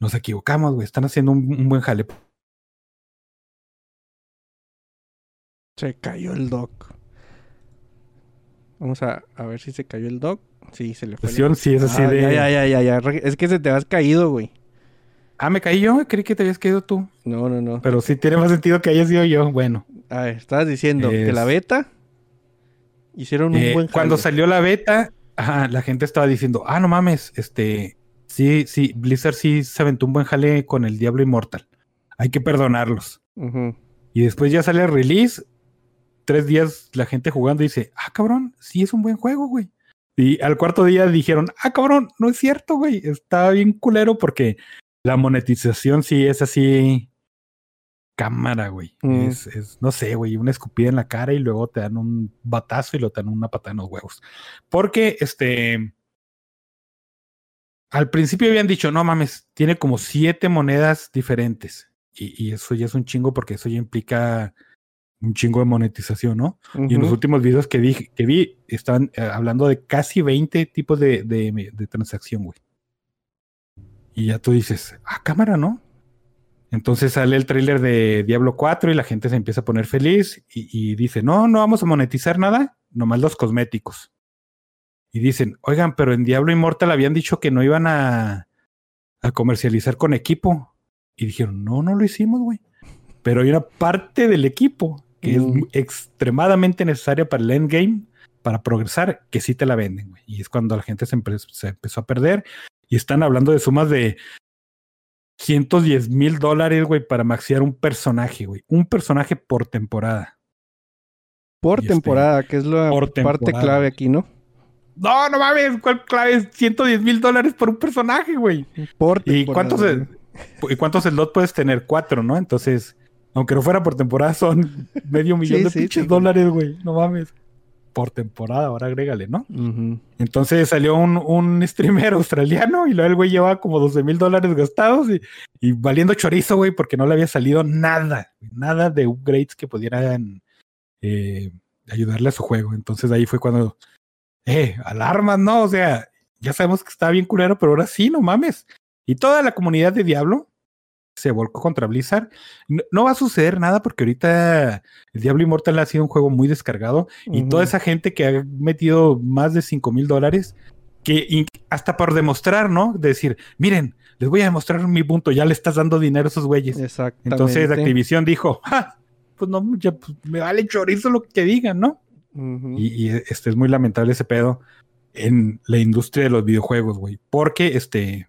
nos equivocamos, güey, están haciendo un, un buen jale. Se cayó el doc. Vamos a, a ver si se cayó el doc. Sí, se le fue. Sesión, sí, es así Ah, de... Ya, ya, ya, ya, Es que se te has caído, güey. Ah, me caí yo, creí que te habías caído tú. No, no, no. Pero sí tiene más sentido que haya sido yo. Bueno, A ver, estabas diciendo que la beta hicieron un eh, buen cuando jale. salió la beta, ajá, la gente estaba diciendo, ah, no mames, este, sí, sí, Blizzard sí se aventó un buen jale con el Diablo Inmortal. Hay que perdonarlos. Y después ya sale el release, tres días la gente jugando y dice, ah, cabrón, sí es un buen juego, güey. Y al cuarto día dijeron, ah, cabrón, no es cierto, güey, está bien culero porque la monetización sí es así cámara, güey. Mm. Es, es, no sé, güey, una escupida en la cara y luego te dan un batazo y luego te dan una patada en los huevos. Porque, este, al principio habían dicho, no mames, tiene como siete monedas diferentes. Y, y eso ya es un chingo porque eso ya implica un chingo de monetización, ¿no? Y en los últimos videos que vi, que vi estaban eh, hablando de casi 20 tipos de, de, de transacción, güey. Y ya tú dices, ah, cámara, ¿no? Entonces sale el tráiler de Diablo 4 y la gente se empieza a poner feliz y, y dice, no, no vamos a monetizar nada, nomás los cosméticos. Y dicen, oigan, pero en Diablo Immortal habían dicho que no iban a, a comercializar con equipo. Y dijeron, no, no lo hicimos, güey. Pero hay una parte del equipo que Mm. es extremadamente necesaria para el endgame, para progresar, que sí te la venden, güey. Y es cuando la gente se, empe- se empezó a perder y están hablando de sumas de 110 mil dólares, güey, para maxear un personaje, güey. Un personaje por temporada. Por y este, temporada, que es la parte temporada. clave aquí, ¿no? No, no mames, ¿cuál clave es 110 mil dólares por un personaje, güey? Por ¿Y cuántos. ¿Y cuántos slots puedes tener? Cuatro, ¿no? Entonces, aunque no fuera por temporada, son medio millón Sí, de sí, pinches sí. dólares, güey. No mames. Por temporada, ahora agrégale, ¿no? Entonces salió un, un streamer australiano y luego el güey llevaba como 12 mil dólares gastados y, y valiendo chorizo, güey, porque no le había salido nada, nada de upgrades que pudieran eh, ayudarle a su juego. Entonces ahí fue cuando eh, alarmas, ¿no? O sea, ya sabemos que está bien culero, pero ahora sí, no mames. Y toda la comunidad de Diablo se volcó contra Blizzard. No, no va a suceder nada porque ahorita el Diablo Immortal ha sido un juego muy descargado y toda esa gente que ha metido más de 5 mil dólares, que hasta por demostrar, ¿no? De decir, miren, les voy a demostrar mi punto, ya le estás dando dinero a esos güeyes. Entonces Activision dijo, "Ja, pues no, ya, pues, me vale chorizo lo que digan, ¿no? Y, y, este es muy lamentable ese pedo en la industria de los videojuegos, güey. Porque este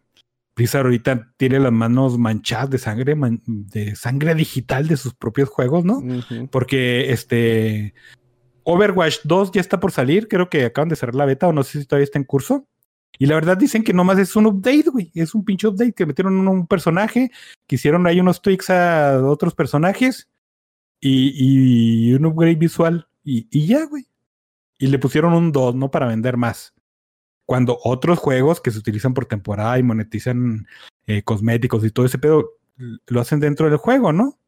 Blizzard ahorita tiene las manos manchadas de sangre, man- de sangre digital de sus propios juegos, ¿no? Porque este Overwatch 2 ya está por salir, creo que acaban de cerrar la beta o no sé si todavía está en curso. Y la verdad dicen que nomás es un update, güey. Es un pinche update que metieron un, un personaje, que hicieron ahí unos tweaks a otros personajes y, y un upgrade visual. Y, y ya, güey. Y le pusieron un 2, ¿no? Para vender más. Cuando otros juegos que se utilizan por temporada y monetizan eh, cosméticos y todo ese pedo, lo hacen dentro del juego, ¿no?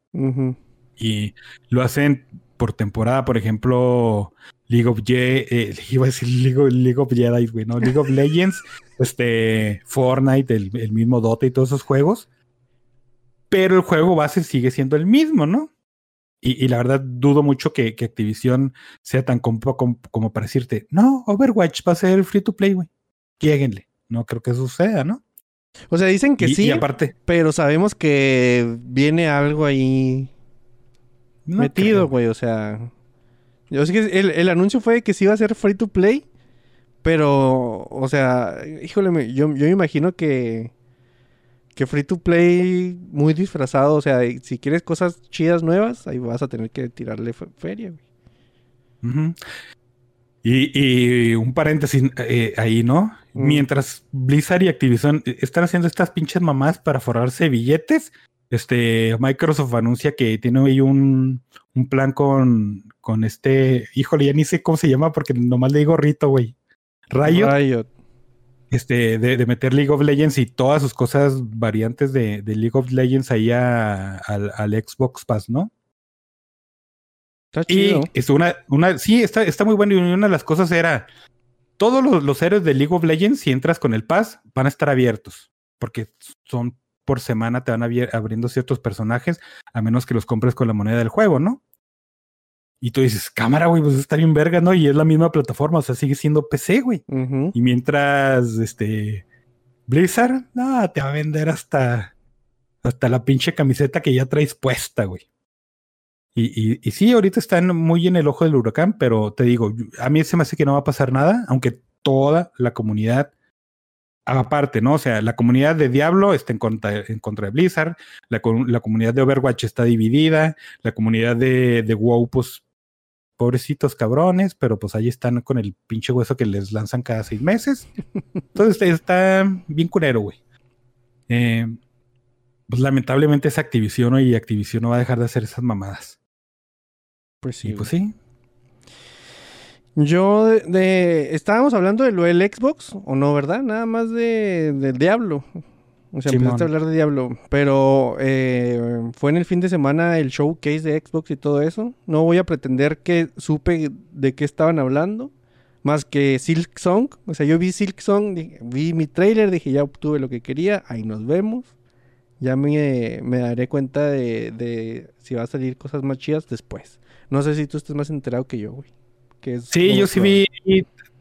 Y lo hacen por temporada, por ejemplo, League of eh, iba a decir League of, League of Jedi, güey, no, League of Legends, este, Fortnite, el, el mismo Dota y todos esos juegos, pero el juego base sigue siendo el mismo, ¿no? Y, y la verdad dudo mucho que, que Activision sea tan compa com- como para decirte, no, Overwatch va a ser free to play, güey, lléguenle. No creo que suceda, ¿no? O sea, dicen que y, sí, y aparte, pero sabemos que viene algo ahí no metido, creo. güey. O sea, yo sé que el, el anuncio fue que sí iba a ser free to play, pero, o sea, híjole, yo, yo me imagino que que free to play muy disfrazado, o sea, si quieres cosas chidas nuevas, ahí vas a tener que tirarle fe- feria, güey. Y un paréntesis eh, ahí, ¿no? Mm. Mientras Blizzard y Activision eh, están haciendo estas pinches mamás para forrarse billetes, este Microsoft anuncia que tiene ahí un, un plan con, con este, híjole, ya ni sé cómo se llama porque nomás le digo Rito, güey. Riot, Riot. Este, de, de meter League of Legends y todas sus cosas variantes de, de League of Legends ahí a- al, al Xbox Pass, ¿no? Está Y chido. es una, una, sí, está, está muy bueno. Y una de las cosas era, todos los, los héroes de League of Legends, si entras con el Pass, van a estar abiertos. Porque son por semana, te van abier- abriendo ciertos personajes, a menos que los compres con la moneda del juego, ¿no? Y tú dices, cámara, güey, pues está bien verga, ¿no? Y es la misma plataforma, o sea, sigue siendo PC, güey. Y mientras, este, Blizzard, no, te va a vender hasta, hasta la pinche camiseta que ya traes puesta, güey. Y, y, y sí, ahorita están muy en el ojo del huracán, pero te digo, a mí se me hace que no va a pasar nada, aunque toda la comunidad aparte, ¿no? O sea, la comunidad de Diablo está en contra, en contra de Blizzard, la, la comunidad de Overwatch está dividida, la comunidad de, de WoW, pues, pobrecitos cabrones, pero pues ahí están con el pinche hueso que les lanzan cada seis meses. Entonces está bien culero, güey. Eh, pues lamentablemente es Activision ¿no? y Activision no va a dejar de hacer esas mamadas. Pues sí. y pues sí. Yo de, de- estábamos hablando de lo del Xbox o no, ¿verdad? Nada más de del Diablo. O sea, Simón. empezaste a hablar de Diablo, pero eh, fue en el fin de semana el showcase de Xbox y todo eso. No voy a pretender que supe de qué estaban hablando, más que Silk Song. O sea, yo vi Silk Song, dije- vi mi trailer, dije ya obtuve lo que quería, ahí nos vemos. Ya me, me daré cuenta de, de si va a salir cosas más chidas después. No sé si tú estás más enterado que yo, güey. que es Sí, yo sí vi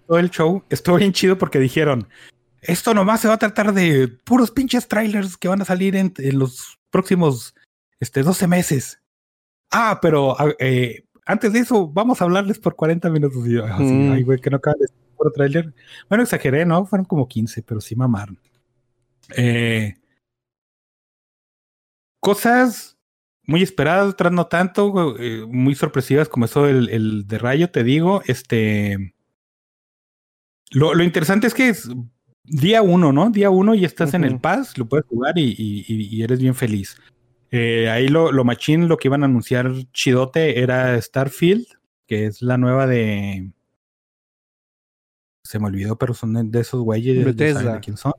todo el show. Estuvo bien chido porque dijeron, esto nomás se va a tratar de puros pinches trailers que van a salir en, en los próximos este, 12 meses. Ah, pero eh, antes de eso, vamos a hablarles por 40 minutos. Y Mm. ay, güey, que no acaba de ser puro trailer. Bueno, exageré, ¿no? Fueron como 15, pero sí mamaron. Eh, cosas muy esperadas, otras no tanto, eh, muy sorpresivas, como eso el, el de Rayo, te digo. Este. Lo, lo interesante es que es día uno, ¿no? Día uno y estás en el. Pass, lo puedes jugar y, y- eres bien feliz. Eh, ahí lo, lo machín, lo que iban a anunciar chidote era Starfield, que es la nueva de. Se me olvidó, pero son de, esos güeyes. Bethesda. de quién son.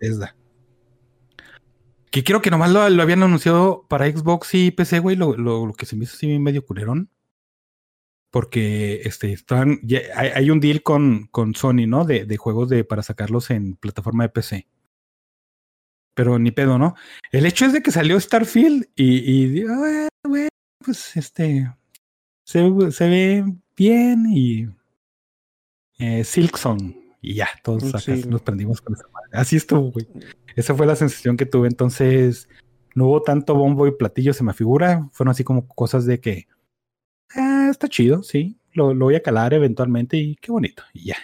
Bethesda. Que creo que nomás lo, lo habían anunciado para Xbox y PC, güey, lo, lo, lo que se me hizo así medio culerón. Porque este, están, ya hay, hay un deal con, con Sony, ¿no? De, de juegos de, para sacarlos en plataforma de PC. Pero ni pedo, ¿no? El hecho es de que salió Starfield y, y digo, "Ah, güey, pues este, se, se ve bien y eh, Silksong y ya, todos acá Sí. nos prendimos con esa madre. Así estuvo, güey. Esa fue la sensación que tuve. Entonces, no hubo tanto bombo y platillo, se me figura. Fueron así como cosas de que, ah, está chido, sí. Lo, lo voy a calar eventualmente y qué bonito. Y ya.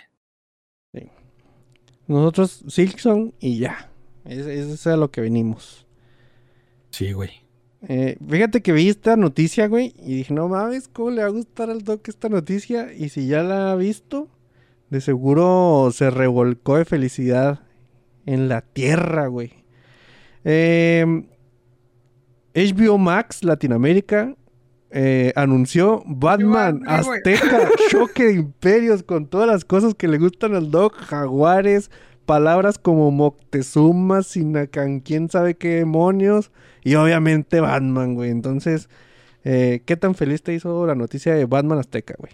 Nosotros Silkson y ya. Es, es, es a lo que venimos. Sí, güey. Eh, fíjate que vi esta noticia, güey, y dije, no mames, ¿cómo le va a gustar al Doc esta noticia? Y si ya la ha visto, de seguro se revolcó de felicidad en la tierra, güey. Eh, HBO Max Latinoamérica eh, anunció Batman Azteca, choque de imperios con todas las cosas que le gustan al Doc, jaguares, palabras como Moctezuma, Sinacan, quién sabe qué demonios, y obviamente Batman, güey. Entonces, eh, ¿qué tan feliz te hizo la noticia de Batman Azteca, güey?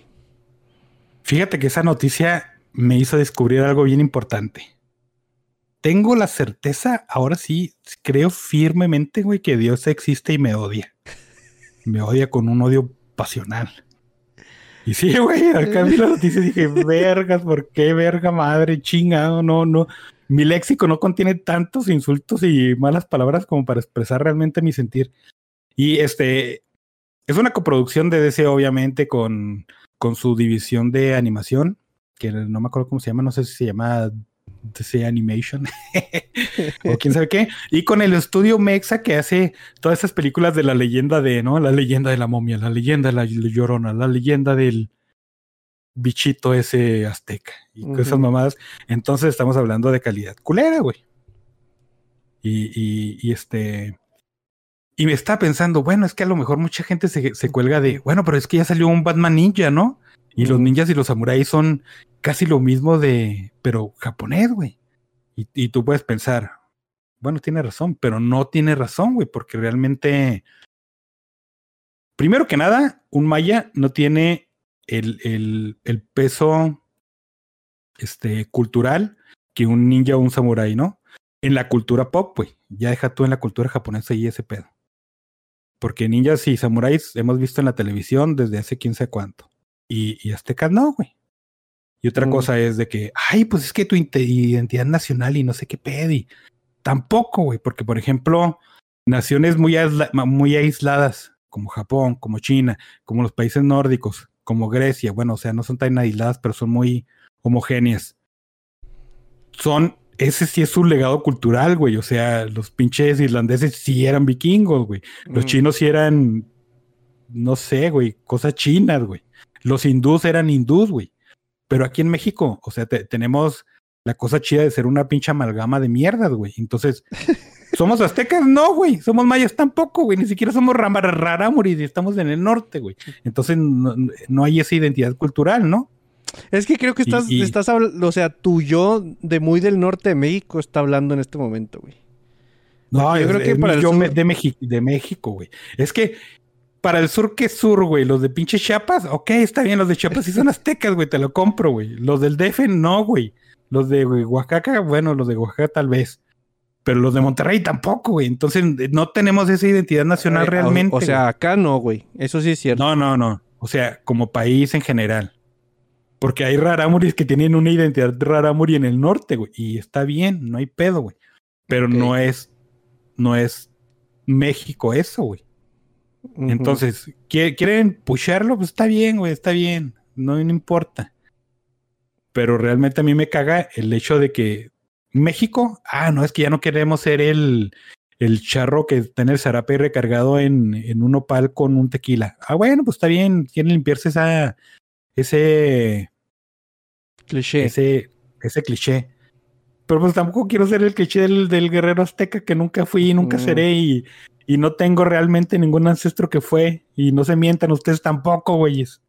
Fíjate que esa noticia me hizo descubrir algo bien importante. Tengo la certeza, ahora sí, creo firmemente, güey, que Dios existe y me odia. Me odia con un odio pasional. Y sí, güey, acá vi la noticia y dije, vergas, ¿por qué verga madre? Chingado, no, no. Mi léxico no contiene tantos insultos y malas palabras como para expresar realmente mi sentir. Y este, es una coproducción de DC, obviamente, con, con su división de animación, que no me acuerdo cómo se llama, no sé si se llama DC Animation o quién sabe qué, y con el estudio Mexa que hace todas esas películas de la leyenda de, ¿no? La leyenda de la momia, la leyenda de la llorona, la leyenda del bichito ese azteca y Ujú. esas mamadas. Entonces estamos hablando de calidad culera, güey. Y, y, y este. Y me estaba pensando, bueno, es que a lo mejor mucha gente se, se cuelga de, bueno, pero es que ya salió un Batman Ninja, ¿no? Y los ninjas y los samuráis son casi lo mismo de, pero japonés, güey. Y, y tú puedes pensar, bueno, tiene razón, pero no tiene razón, güey, porque realmente, primero que nada, un maya no tiene el, el, el peso este, cultural que un ninja o un samurái, ¿no? En la cultura pop, güey. Ya deja tú en la cultura japonesa y ese pedo. Porque ninjas y samuráis hemos visto en la televisión desde hace quién sabe cuánto. Y, y aztecas no, güey. Y otra Mm. cosa es de que, ay, pues es que tu identidad nacional y no sé qué pedo. y Tampoco, güey, porque por ejemplo, naciones muy, aisla- ma- muy aisladas, como Japón, como China, como los países nórdicos, como Grecia, bueno, o sea, no son tan aisladas, pero son muy homogéneas. Son, ese sí es un legado cultural, güey. O sea, los pinches irlandeses sí eran vikingos, güey. Los Mm. chinos sí eran, no sé, güey, cosas chinas, güey. Los hindús eran hindús, güey. Pero aquí en México, o sea, te- tenemos la cosa chida de ser una pinche amalgama de mierdas, güey. Entonces, ¿somos aztecas? No, güey. Somos mayas tampoco, güey. Ni siquiera somos rarámuris y estamos en el norte, güey. Entonces, no, no hay esa identidad cultural, ¿no? Es que creo que estás, y- estás hablando, o sea, tu yo de muy del norte de México está hablando en este momento, güey. No, yo es- creo que para el yo sur- me- de, México, de México, güey. Es que para el sur, ¿qué sur, güey? Los de pinche Chiapas, ok, está bien, los de Chiapas sí son aztecas, güey, te lo compro, güey. Los del DF, no, güey. Los de güey, Oaxaca, bueno, los de Oaxaca tal vez. Pero los de Monterrey tampoco, güey. Entonces, no tenemos esa identidad nacional Eh, realmente. O, sea, acá no, güey. Eso sí es cierto. no, no, no. O sea, como país en general. Porque hay rarámuris que tienen una identidad rarámuri en el norte, güey. Y está bien, no hay pedo, güey. Pero no es, no es México eso, güey. Entonces, ¿qui- ¿quieren pusharlo? Pues está bien, güey, está bien. No, no importa. Pero realmente a mí me caga el hecho de que México, ah, no, es que ya no queremos ser el, el charro que está en el zarape recargado en, en un opal con un tequila. Ah, bueno, pues está bien, quieren limpiarse esa, ese, cliché. ese, ese cliché. Pero pues tampoco quiero ser el cliché del, del guerrero azteca que nunca fui y nunca Mm. seré y, y no tengo realmente ningún ancestro que fue. Y no se mientan ustedes tampoco, güeyes.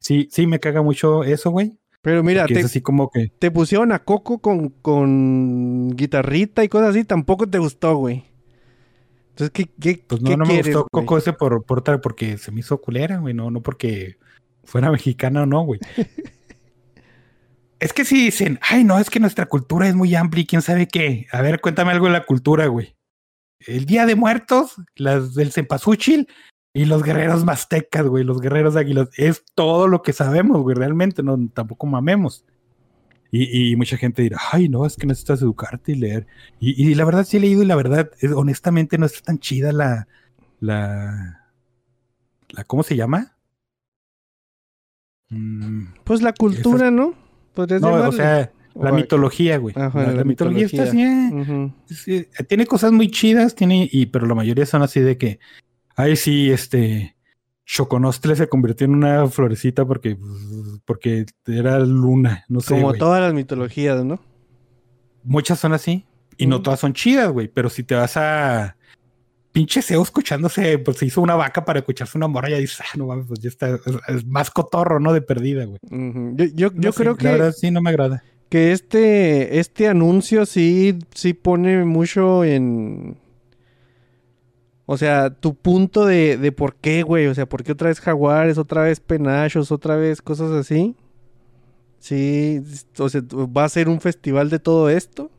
Sí, sí, me caga mucho eso, güey. Pero mira, te, es así como que... te pusieron a Coco con, con guitarrita y cosas así. Tampoco te gustó, güey. Entonces, ¿qué, qué, Pues no, qué no me gustó güey? Coco ese por, por porque se me hizo culera, güey. No, no porque fuera mexicana o no, güey. Es que si dicen, ay, no, es que nuestra cultura es muy amplia y quién sabe qué. A ver, cuéntame algo de la cultura, güey. El Día de Muertos, las del Cempasúchil y los guerreros maztecas, güey, los guerreros águilas. Es todo lo que sabemos, güey, realmente, no, tampoco mamemos. Y, y, mucha gente dirá, ay, no, es que necesitas educarte y leer. Y, y la verdad sí he leído y la verdad, es, honestamente, no está tan chida la, la, la, ¿cómo se llama? Mm, pues la cultura, esas, ¿no? ¿Podrías no, llamarle? o sea, la o mitología, güey. La, la, la, mitología, mitología está así, eh, uh -huh. sí, tiene cosas muy chidas, tiene, y, pero la mayoría son así de que, ay, sí, este, Choconostle se convirtió en una florecita porque, porque era luna, no sé. Como todas las mitologías, ¿no? Muchas son así, y no todas son chidas, güey, pero si te vas a pinche Zeus escuchándose, pues se hizo una vaca para escucharse una morra, ya dices, ah, no mames, pues ya está, es, es, más cotorro, ¿no? De perdida, güey. Uh -huh. Yo, yo, no yo sé, creo que... La verdad, sí, no me agrada. Que este, este anuncio sí, sí pone mucho en... O sea, tu punto de, de por qué, güey. O sea, por qué otra vez jaguares, otra vez penachos, otra vez cosas así. Sí, o sea, va a ser un festival de todo esto.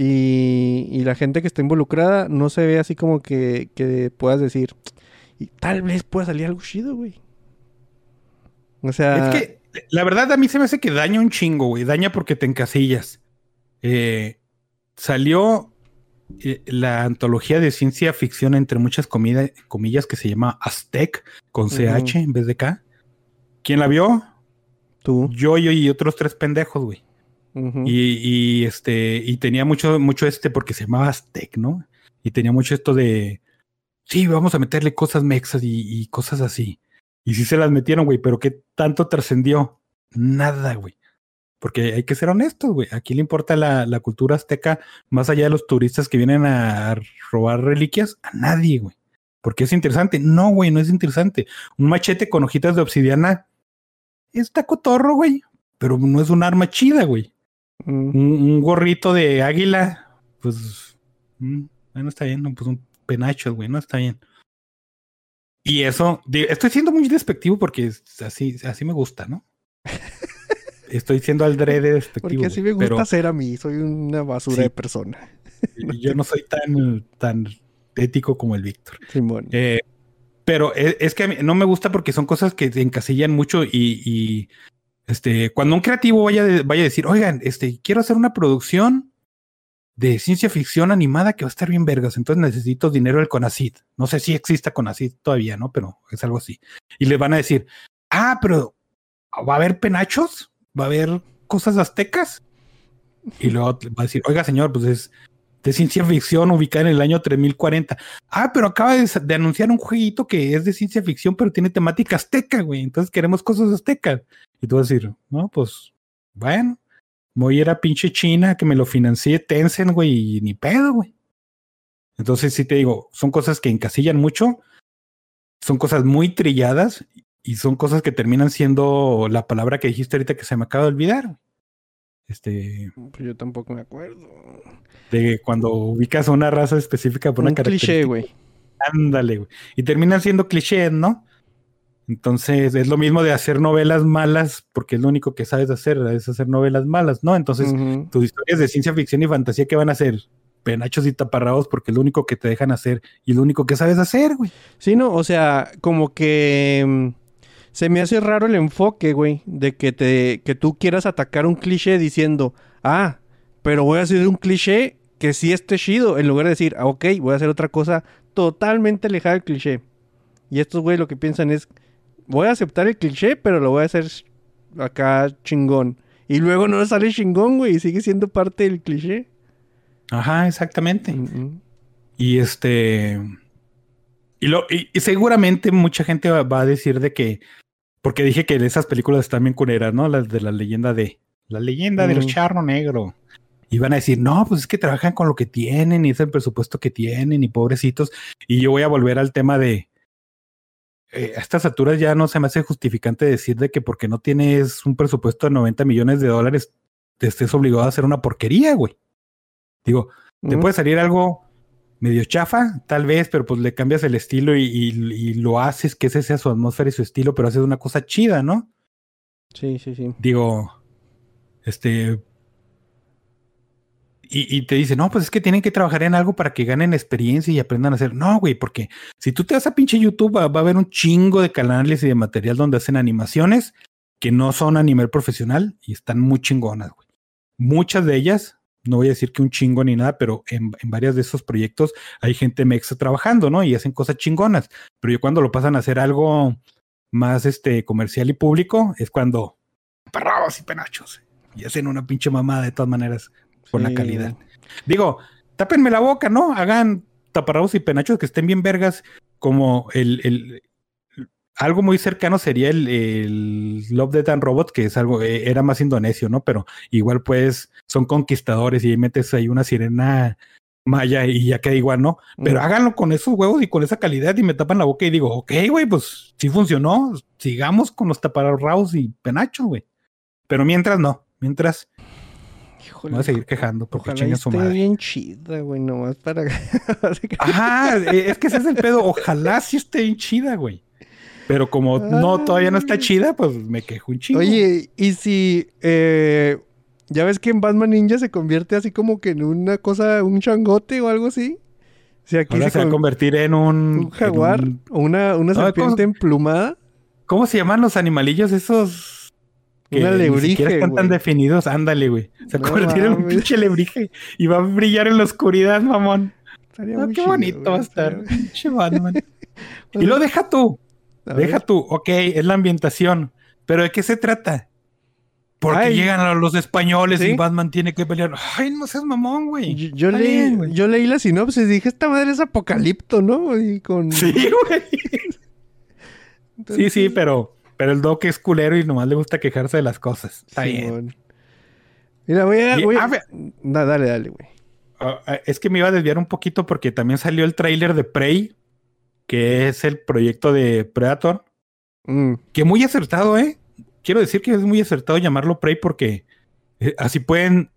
Y, y, la gente que está involucrada no se ve así como que, que puedas decir, y tal vez pueda salir algo chido, güey. O sea... Es que la verdad a mí se me hace que daña un chingo, güey. Daña porque te encasillas. Eh, salió eh, la antología de ciencia ficción entre muchas comida, comillas que se llama Aztec con CH uh -huh. en vez de K. ¿Quién la vio? Tú. Yo, yo y otros tres pendejos, güey. Y, este, y tenía mucho, mucho este porque se llamaba Aztec, ¿no? Y tenía mucho esto de sí, vamos a meterle cosas mexas y, y cosas así. Y sí se las metieron, güey, pero ¿qué tanto trascendió? Nada, güey. Porque hay que ser honestos, güey. Aquí le importa la, la, cultura azteca más allá de los turistas que vienen a robar reliquias, a nadie, güey. Porque es interesante. No, güey, no es interesante. Un machete con hojitas de obsidiana está cotorro, güey. Pero no es un arma chida, güey. Mm. Un, un, gorrito de águila, pues. Mm, bueno, está bien. Pues un penacho, güey, no está bien. Y eso, estoy siendo muy despectivo porque así, así me gusta, ¿no? Estoy siendo al drede despectivo. Porque así me gusta pero, ser a mí, soy una basura sí, de persona. Yo no soy tan, tan ético como el Víctor. Eh, pero es, es, que a mí no me gusta porque son cosas que se encasillan mucho y, y este, cuando un creativo vaya, vaya a decir, oigan, este, quiero hacer una producción de ciencia ficción animada que va a estar bien vergas, entonces necesito dinero del CONACID. No sé si exista CONACID todavía, ¿no? Pero es algo así. Y le van a decir, ah, pero ¿va a haber penachos? ¿Va a haber cosas aztecas? Y luego va a decir, oiga, señor, pues es de ciencia ficción ubicada en el año 3040. Ah, pero acaba de, anunciar un jueguito que es de ciencia ficción, pero tiene temática azteca, güey. Entonces queremos cosas aztecas. Y tú vas a decir, no, pues, bueno, voy a ir a pinche China que me lo financie Tencent, güey, y ni pedo, güey. Entonces sí te digo, son cosas que encasillan mucho, son cosas muy trilladas y son cosas que terminan siendo la palabra que dijiste ahorita que se me acaba de olvidar. Este. Pues yo tampoco me acuerdo. De cuando ubicas a una raza específica por Un una característica. cliché, güey. Ándale, güey. Y terminan siendo clichés, ¿no? Entonces es lo mismo de hacer novelas malas, porque es lo único que sabes hacer, es hacer novelas malas, ¿no? Entonces, uh -huh. tus historias de ciencia ficción y fantasía, ¿qué van a hacer? Penachos y taparrabos, porque es lo único que te dejan hacer y lo único que sabes hacer, güey. Sí, no, o sea, como que mm, se me hace raro el enfoque, güey, de que, te, que tú quieras atacar un cliché diciendo, ah, pero voy a hacer un cliché que sí esté chido, en lugar de decir, ah, ok, voy a hacer otra cosa totalmente alejada del cliché. Y estos, güey, lo que piensan es voy a aceptar el cliché, pero lo voy a hacer acá chingón. Y luego no sale chingón, güey, y sigue siendo parte del cliché. Ajá, exactamente. Uh -huh. Y este. Y, lo, y, y, seguramente mucha gente va, va, a decir de que. Porque dije que esas películas están bien culeras, ¿no? Las de la leyenda de. La leyenda uh -huh. del charro negro. Y van a decir, no, pues es que trabajan con lo que tienen y es el presupuesto que tienen y pobrecitos. Y yo voy a volver al tema de eh, a estas alturas ya no se me hace justificante decir de que porque no tienes un presupuesto de 90 millones de dólares te estés obligado a hacer una porquería, güey. Digo, te mm. puede salir algo medio chafa, tal vez, pero pues le cambias el estilo y, y- y lo haces que ese sea su atmósfera y su estilo, pero haces una cosa chida, ¿no? Sí, sí, sí. Digo, este. Y, y te dice, no, pues es que tienen que trabajar en algo para que ganen experiencia y aprendan a hacer. No, güey, porque si tú te vas a pinche YouTube, va, va a haber un chingo de canales y de material donde hacen animaciones que no son a nivel profesional y están muy chingonas, güey. Muchas de ellas, no voy a decir que un chingo ni nada, pero en, en varios de esos proyectos hay gente mexa trabajando, ¿no? Y hacen cosas chingonas. Pero yo cuando lo pasan a hacer algo más este comercial y público, es cuando parrabos y penachos. Y hacen una pinche mamada de todas maneras con la Sí. calidad. Digo, tápenme la boca, ¿no? Hagan taparrabos y penachos que estén bien vergas, como el, el- algo muy cercano sería el, el Love, Death and Robot, que es algo, eh, era más indonesio, ¿no? Pero igual pues son conquistadores y metes ahí una sirena maya y ya queda igual, ¿no? Pero Mm. háganlo con esos huevos y con esa calidad y me tapan la boca y digo, ok, güey, pues sí funcionó, sigamos con los taparrabos y penachos, güey. Pero mientras no, mientras Híjole, voy a seguir quejando porque Ojalá su madre. bien chida, güey, nomás para... Ajá, eh, es que ese es el pedo. Ojalá sí esté bien chida, güey. Pero como no, todavía no está chida, pues me quejo un chingo. Oye, y si... eh, ya ves que en Batman Ninja se convierte así como que en una cosa, un changote o algo así. Si aquí Ahora se, se va a con- convertir en un, un en jaguar un- o una, una No, serpiente ¿cómo- emplumada. ¿Cómo se llaman los animalillos esos? Una ni lebrige, siquiera están tan güey. definidos. Ándale, güey. Se va No a convertir en un pinche lebrige y va a brillar en la oscuridad, mamón. Estaría Ah, muy qué chido, bonito va a estar. Pinche Batman. y lo deja tú. Deja tú. Ok, es la ambientación. Pero ¿de qué se trata? Porque Ay. llegan a los españoles ¿Sí? y Batman tiene que pelear. Ay, no seas mamón, güey. Yo, leí, bien, yo leí la sinopsis y dije, esta madre es apocalipto, ¿no? Y con... Sí, güey. Sí, sí, pero, pero el Doc es culero y nomás le gusta quejarse de las cosas. Está bien. Simón. Mira, voy a... Voy a- a ver. Da- dale, dale, güey. Ah, ah, es que me iba a desviar un poquito porque también salió el tráiler de Prey, que es el proyecto de Predator, Mm, que muy acertado, ¿eh? Quiero decir que es muy acertado llamarlo Prey porque eh, así pueden,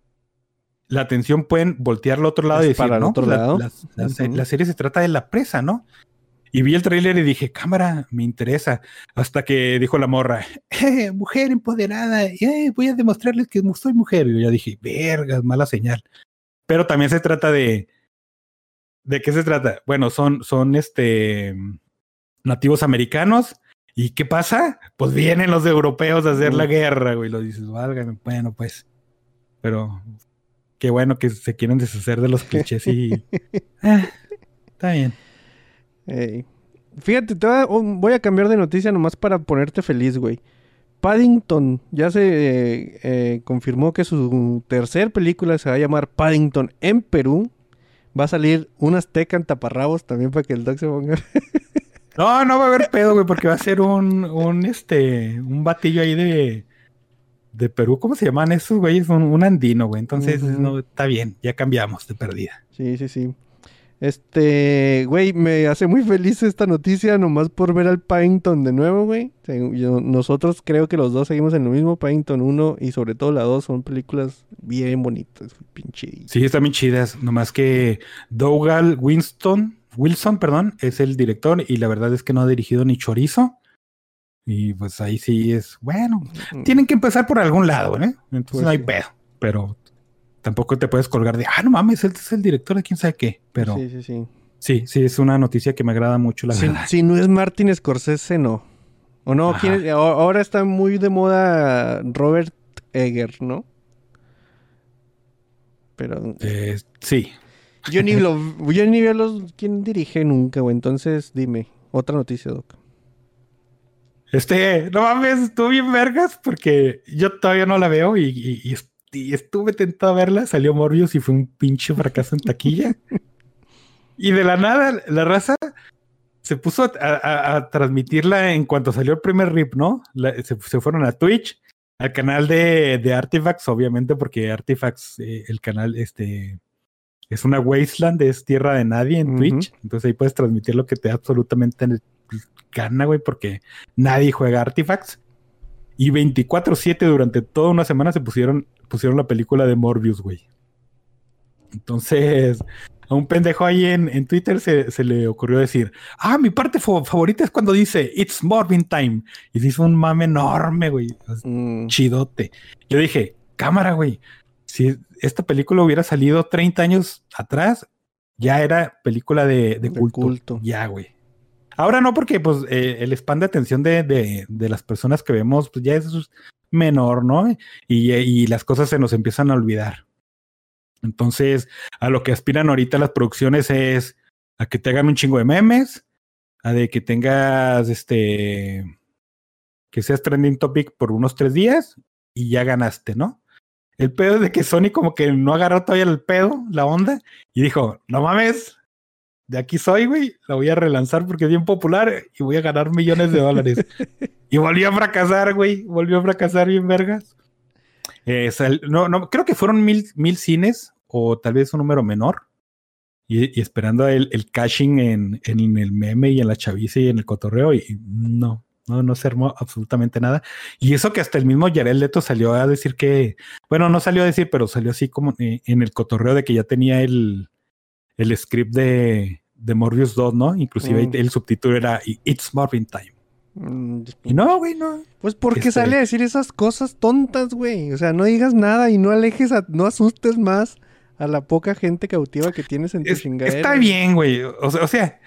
la atención pueden voltear al otro lado y decir, para ¿no? otro la, lado. la serie se trata de la presa, ¿no? Y vi el tráiler y dije, cámara, me interesa. Hasta que dijo la morra, eh, mujer empoderada, eh, voy a demostrarles que soy mujer. Y yo ya dije, vergas, mala señal. Pero también se trata de. ¿De qué se trata? Bueno, son, son este nativos americanos. ¿Y qué pasa? Pues vienen los europeos a hacer la guerra, güey. Lo dices, válgame, bueno, pues. Pero qué bueno que se quieren deshacer de los clichés y. Ah, está bien. Fíjate, te voy a, un- voy a cambiar de noticia nomás para ponerte feliz, güey. Paddington ya se eh, eh, confirmó que su tercer película se va a llamar Paddington en Perú. Va a salir un azteca en taparrabos también para que el doc se ponga. No, no va a haber pedo, güey, porque va a ser un, un, este, un batillo ahí de, de Perú. ¿Cómo se llaman esos, güeyes? Un, un andino, güey. Entonces, no, está bien, ya cambiamos de perdida. Sí, sí, sí. Este, güey, me hace muy feliz esta noticia nomás por ver al Paddington de nuevo, güey. Yo- nosotros creo que los dos seguimos en lo mismo. Paddington 1 y sobre todo la 2 son películas bien bonitas, pinche. Sí, están bien chidas. Nomás que Dougal Winston, Wilson, perdón, es el director y la verdad es que no ha dirigido ni chorizo. Y pues ahí sí es, bueno, Mm. tienen que empezar por algún lado, ¿eh? Entonces Pues no hay sí. pedo. Pero tampoco te puedes colgar de, ah, no mames, él es el director de quién sabe qué. Pero Sí, sí, sí. sí, sí, es una noticia que me agrada mucho, la Si, verdad. si no es Martin Scorsese, no. O no, ahora está muy de moda Robert Egger, ¿no? Pero Eh, sí. yo ni lo, yo ni veo los quién dirige nunca, güey. Entonces, dime, otra noticia, Doc. Este, no mames, estuvo bien vergas porque yo todavía no la veo y, y- y y estuve tentado a verla. Salió Morbius y fue un pinche fracaso en taquilla. y de la nada, la raza se puso a, a- a transmitirla en cuanto salió el primer rip, ¿no? La- se, se fueron a Twitch, al canal de, de Artifacts, obviamente, porque Artifacts, eh, el canal, este, es una wasteland, es tierra de nadie en. Twitch. Entonces ahí puedes transmitir lo que te da absolutamente gana, güey, porque nadie juega Artifacts. Y 24-7 durante toda una semana se pusieron, pusieron la película de Morbius, güey. Entonces, a un pendejo ahí en, en Twitter se, se le ocurrió decir, ah, mi parte fa- favorita es cuando dice, it's Morbin time. Y se hizo un mame enorme, güey. Mm, Chidote. Yo dije, cámara, güey. Si esta película hubiera salido 30 años atrás, ya era película de, de De culto. culto. Ya, güey. Ahora no, porque pues eh, el span de atención de, de, de las personas que vemos, pues ya es menor, ¿no? Y, y las cosas se nos empiezan a olvidar. Entonces, a lo que aspiran ahorita las producciones es a que te hagan un chingo de memes, a de que tengas este que seas trending topic por unos tres días y ya ganaste, ¿no? El pedo es de que Sony como que no agarró todavía el pedo, la onda, y dijo, no mames, de aquí soy, güey, la voy a relanzar porque es bien popular y voy a ganar millones de dólares. y volvió a fracasar, güey, volvió a fracasar bien vergas. Eh, sal- no, no, creo que fueron mil, mil cines o tal vez un número menor. Y, y esperando el, el caching en, en el meme y en la chaviza y en el cotorreo y no, no, no se armó absolutamente nada. Y eso que hasta el mismo Jared Leto salió a decir que, bueno, no salió a decir, pero salió así como eh, en el cotorreo de que ya tenía el, el script de, de Morbius 2, ¿no? Inclusive Mm. el subtítulo era It's Morbin Time. mm, Y no, güey, no. Pues porque Este- sale a decir esas cosas tontas, güey. O sea, no digas nada y no alejes, a, no asustes más a la poca gente cautiva que tienes en tu Es- chingadera. está bien, güey. O, sea- o sea,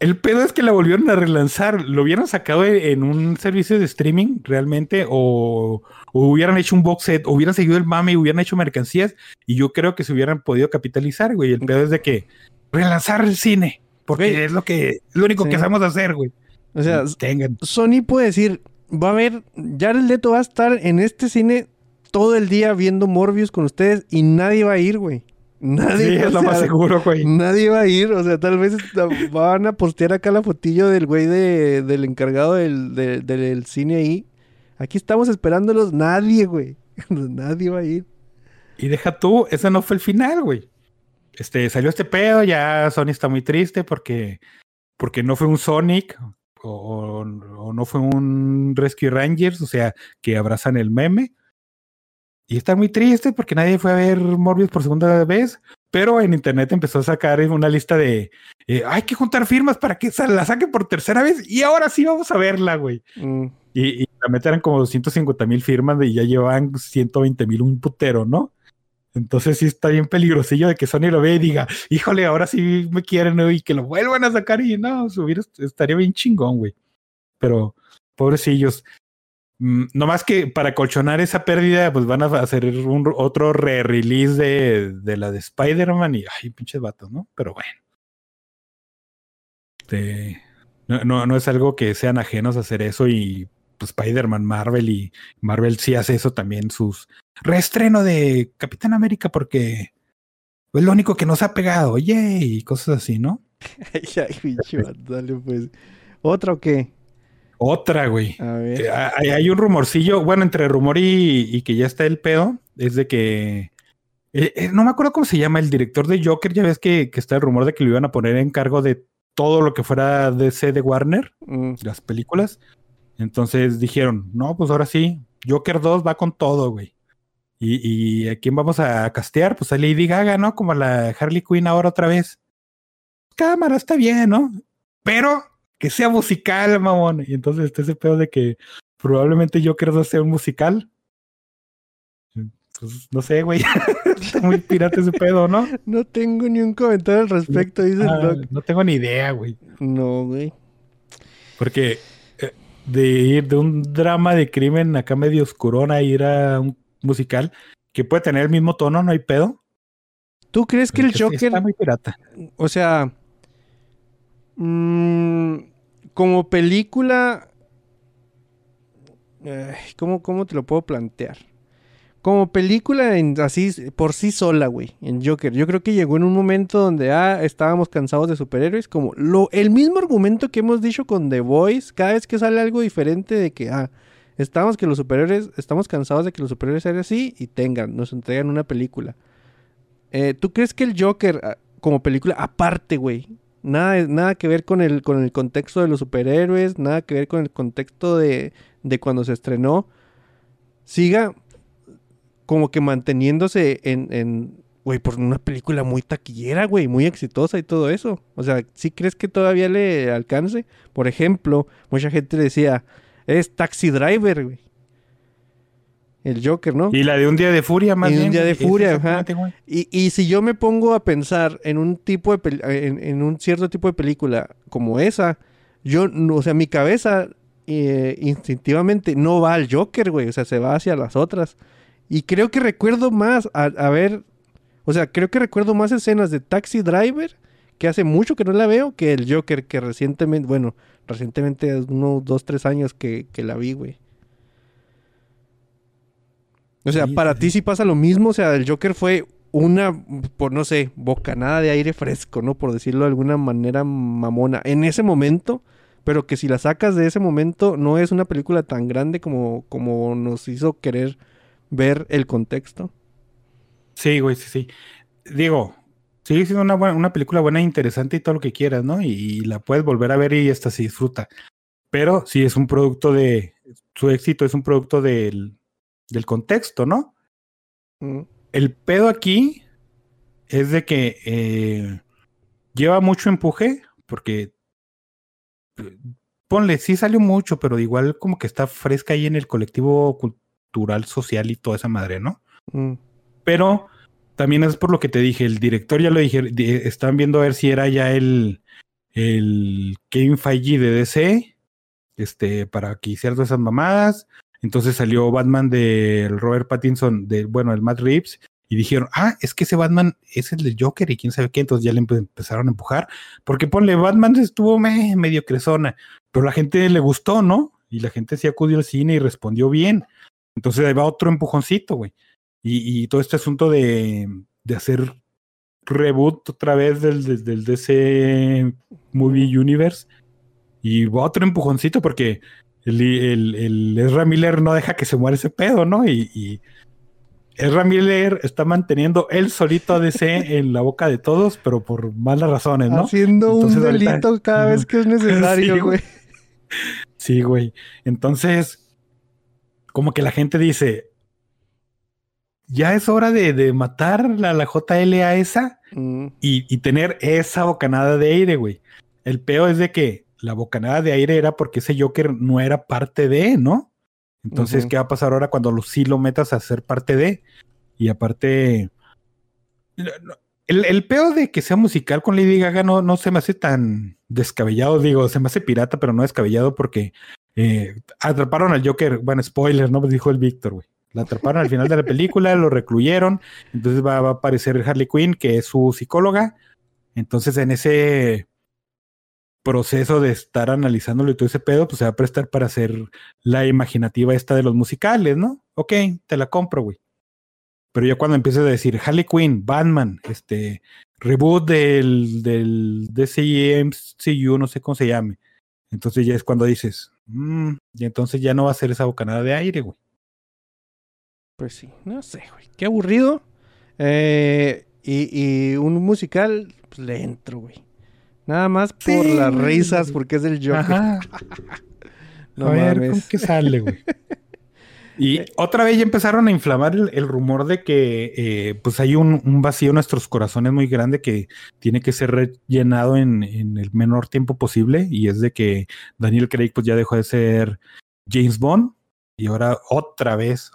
el pedo es que la volvieron a relanzar. ¿Lo hubieran sacado en un servicio de streaming realmente? O, o hubieran hecho un box set, o hubieran seguido el mame y hubieran hecho mercancías. Y yo creo que se hubieran podido capitalizar, güey. El pedo es de que relanzar el cine. Porque Güey. es lo que, lo único Sí. que sabemos hacer, güey. O sea, tengan. Sony puede decir, va a haber, Jared Leto va a estar en este cine todo el día viendo Morbius con ustedes y nadie va a ir, güey. Nadie Sí, o es lo más seguro, güey. Nadie va a ir, o sea, tal vez van a postear acá la fotillo del güey de, del encargado del, de- del cine ahí. Aquí estamos esperándolos, nadie, güey. nadie va a ir. Y deja tú, ese no fue el final, güey. Este, salió este pedo, ya Sony está muy triste porque, porque no fue un Sonic o- o no fue un Rescue Rangers, o sea, que abrazan el meme. Y está muy triste porque nadie fue a ver Morbius por segunda vez, pero en internet empezó a sacar una lista de eh, hay que juntar firmas para que la saquen por tercera vez y ahora sí vamos a verla, güey. Mm, Y, y la meta eran como 250 mil firmas y ya llevaban 120 mil un putero, ¿no? Entonces sí está bien peligrosillo de que Sony lo vea y diga, híjole, ahora sí me quieren ¿no? y que lo vuelvan a sacar y no, subir est- estaría bien chingón, güey. Pero, pobrecillos. Mm, nomás que para colchonar esa pérdida, pues van a hacer un, otro re-release de, de la de Spider-Man y, ay, pinches vatos, ¿no? Pero bueno. Este, no, no, no es algo que sean ajenos a hacer eso y pues Spider-Man, Marvel y Marvel sí hace eso también, sus reestreno de Capitán América porque es lo único que nos ha pegado, yay, y cosas así, ¿no? Ay, ay, vato, dale pues. ¿Otra o qué? Otra, güey. A ver. Eh, hay, hay un rumorcillo, bueno, entre rumor y, y que ya está el pedo, es de que eh, eh, no me acuerdo cómo se llama el director de Joker, ya ves que, que está el rumor de que lo iban a poner en cargo de todo lo que fuera DC de Warner, Mm, las películas. Entonces dijeron, no, pues ahora sí, Joker 2 va con todo, güey. Y, y a quién vamos a castear? Pues a Lady Gaga, ¿no? Como la Harley Quinn ahora otra vez. Cámara, está bien, ¿no? Pero que sea musical, mamón. Y entonces está ese pedo de que probablemente Joker 2 sea un musical. Pues no sé, güey. está muy pirata ese pedo, ¿no? No tengo ni un comentario al respecto, dice el Ah, Doc. no tengo ni idea, güey. No, güey. Porque eh, de ir de un drama de crimen acá medio oscurón a ir a un musical que puede tener el mismo tono, no hay pedo. ¿Tú crees que el Es- Está Joker, muy pirata. o sea, mm, como película, ay, ¿cómo, ¿cómo te lo puedo plantear? Como película así por sí sola, güey, en Joker. Yo creo que llegó en un momento donde ah, estábamos cansados de superhéroes, como lo, el mismo argumento que hemos dicho con The Voice, cada vez que sale algo diferente de que ah, estamos que los superhéroes, estamos cansados de que los superhéroes sean así y tengan, nos entregan una película. Eh, ¿Tú crees que el Joker, ah, como película, aparte, güey, nada, nada que ver con el, con el contexto de los superhéroes, nada que ver con el contexto de, de cuando se estrenó, siga como que manteniéndose en, güey, por una película muy taquillera, güey, muy exitosa y todo eso. O sea, ¿sí crees que todavía le alcance? Por ejemplo, mucha gente decía, es Taxi Driver, güey. El Joker, ¿no? Y la de un día de furia, más Y bien. un día de furia, ajá. Y, y si yo me pongo a pensar en un tipo de en, en un cierto tipo de película como esa, yo, no- o sea, mi cabeza eh, instintivamente no va al Joker, güey, o sea, se va hacia las otras. Y creo que recuerdo más, a, a ver, o sea, creo que recuerdo más escenas de Taxi Driver, que hace mucho que no la veo, que el Joker, que recientemente, bueno, recientemente, unos dos, tres años que, que la vi, güey. O sea, Sí, para sí, ti sí. pasa lo mismo, o sea, el Joker fue una, por no sé, bocanada de aire fresco, ¿no? Por decirlo de alguna manera mamona, en ese momento, pero que si la sacas de ese momento no es una película tan grande como, como nos hizo querer ver el contexto. Sí, güey, sí, sí. Digo, sigue siendo una, buena- una película buena, e interesante y todo lo que quieras, ¿no? Y, y la puedes volver a ver y hasta se disfruta. Pero sí es un producto de. Su éxito es un producto del, del contexto, ¿no? Mm, El pedo aquí es de que eh, lleva mucho empuje, porque eh, ponle, sí salió mucho, pero igual como que está fresca ahí en el colectivo cultural, social y toda esa madre, ¿no? mm, Pero también es por lo que te dije, el director ya lo dije, di- estaban viendo a ver si era ya el, el Feige de DC, este, para que hiciera todas esas mamadas. Entonces salió Batman del Robert Pattinson, de, bueno, el Matt Reeves, y dijeron, ah, es que ese Batman es el del Joker y quién sabe qué, entonces ya le empe- empezaron a empujar, porque ponle, Batman estuvo medio cresona, pero la gente le gustó, ¿no? Y la gente sí acudió al cine y respondió bien. Entonces ahí va otro empujoncito, güey. Y, y todo este asunto de, de hacer reboot otra vez del, del, del DC Movie Universe. Y va otro empujoncito porque el, el, el Ezra Miller no deja que se muera ese pedo, ¿no? Y, y Ezra Miller está manteniendo él solito a DC en la boca de todos, pero por malas razones, ¿no? Haciendo un ahorita- delito cada vez que es necesario, güey. Sí, güey. Entonces, como que la gente dice, ya es hora de, de matar a la JLA esa Mm, y, y tener esa bocanada de aire, güey. El peo es de que la bocanada de aire era porque ese Joker no era parte de, ¿no? Entonces. ¿qué va a pasar ahora cuando lo, sí lo metas a ser parte de? Y aparte, el, el peo de que sea musical con Lady Gaga no, no se me hace tan descabellado, digo, se me hace pirata, pero no descabellado porque eh, atraparon al Joker, bueno, spoiler, ¿no? Pues dijo el Víctor, güey. La atraparon al final de la película, lo recluyeron, entonces va, va a aparecer Harley Quinn, que es su psicóloga. Entonces, en ese proceso de estar analizándolo y todo ese pedo, pues se va a prestar para hacer la imaginativa esta de los musicales, ¿no? Ok, te la compro, güey. Pero ya cuando empieces a decir Harley Quinn, Batman, este reboot del, del DCMCU, no sé cómo se llame. Entonces ya es cuando dices, "Mm", y entonces ya no va a ser esa bocanada de aire, güey. Pues sí, no sé, güey. Qué aburrido. Eh, y, y un musical, pues le entro, güey. Nada más por Sí, las risas, porque es del Joker. Ajá. No a ver, mames. ¿con qué sale, güey? Y otra vez ya empezaron a inflamar el, el rumor de que eh, pues hay un, un vacío en nuestros corazones muy grande que tiene que ser rellenado en, en el menor tiempo posible y es de que Daniel Craig pues ya dejó de ser James Bond y ahora otra vez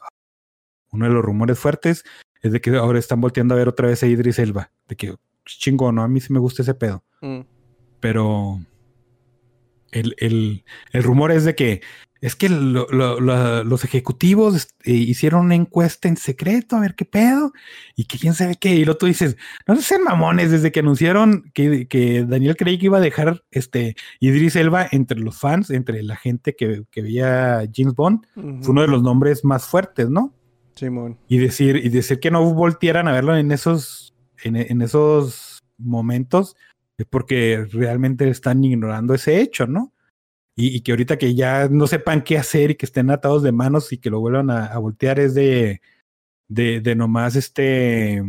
uno de los rumores fuertes es de que ahora están volteando a ver otra vez a Idris Elba de que chingón, ¿no? a mí sí me gusta ese pedo Mm. Pero el, el- el rumor es de que es que lo- lo- lo- los ejecutivos este, hicieron una encuesta en secreto a ver qué pedo y que quién sabe qué. Y luego tú dices, no sean mamones, desde que anunciaron que, que Daniel Craig iba a dejar este Idris Elba entre los fans, entre la gente que, que veía James Bond, fue uno de los nombres más fuertes, ¿no? Simón. y decir y decir que no voltearan a verlo en esos en, en esos momentos es porque realmente están ignorando ese hecho, ¿no? Y, y que ahorita que ya no sepan qué hacer y que estén atados de manos y que lo vuelvan a, a voltear es de, de, de nomás este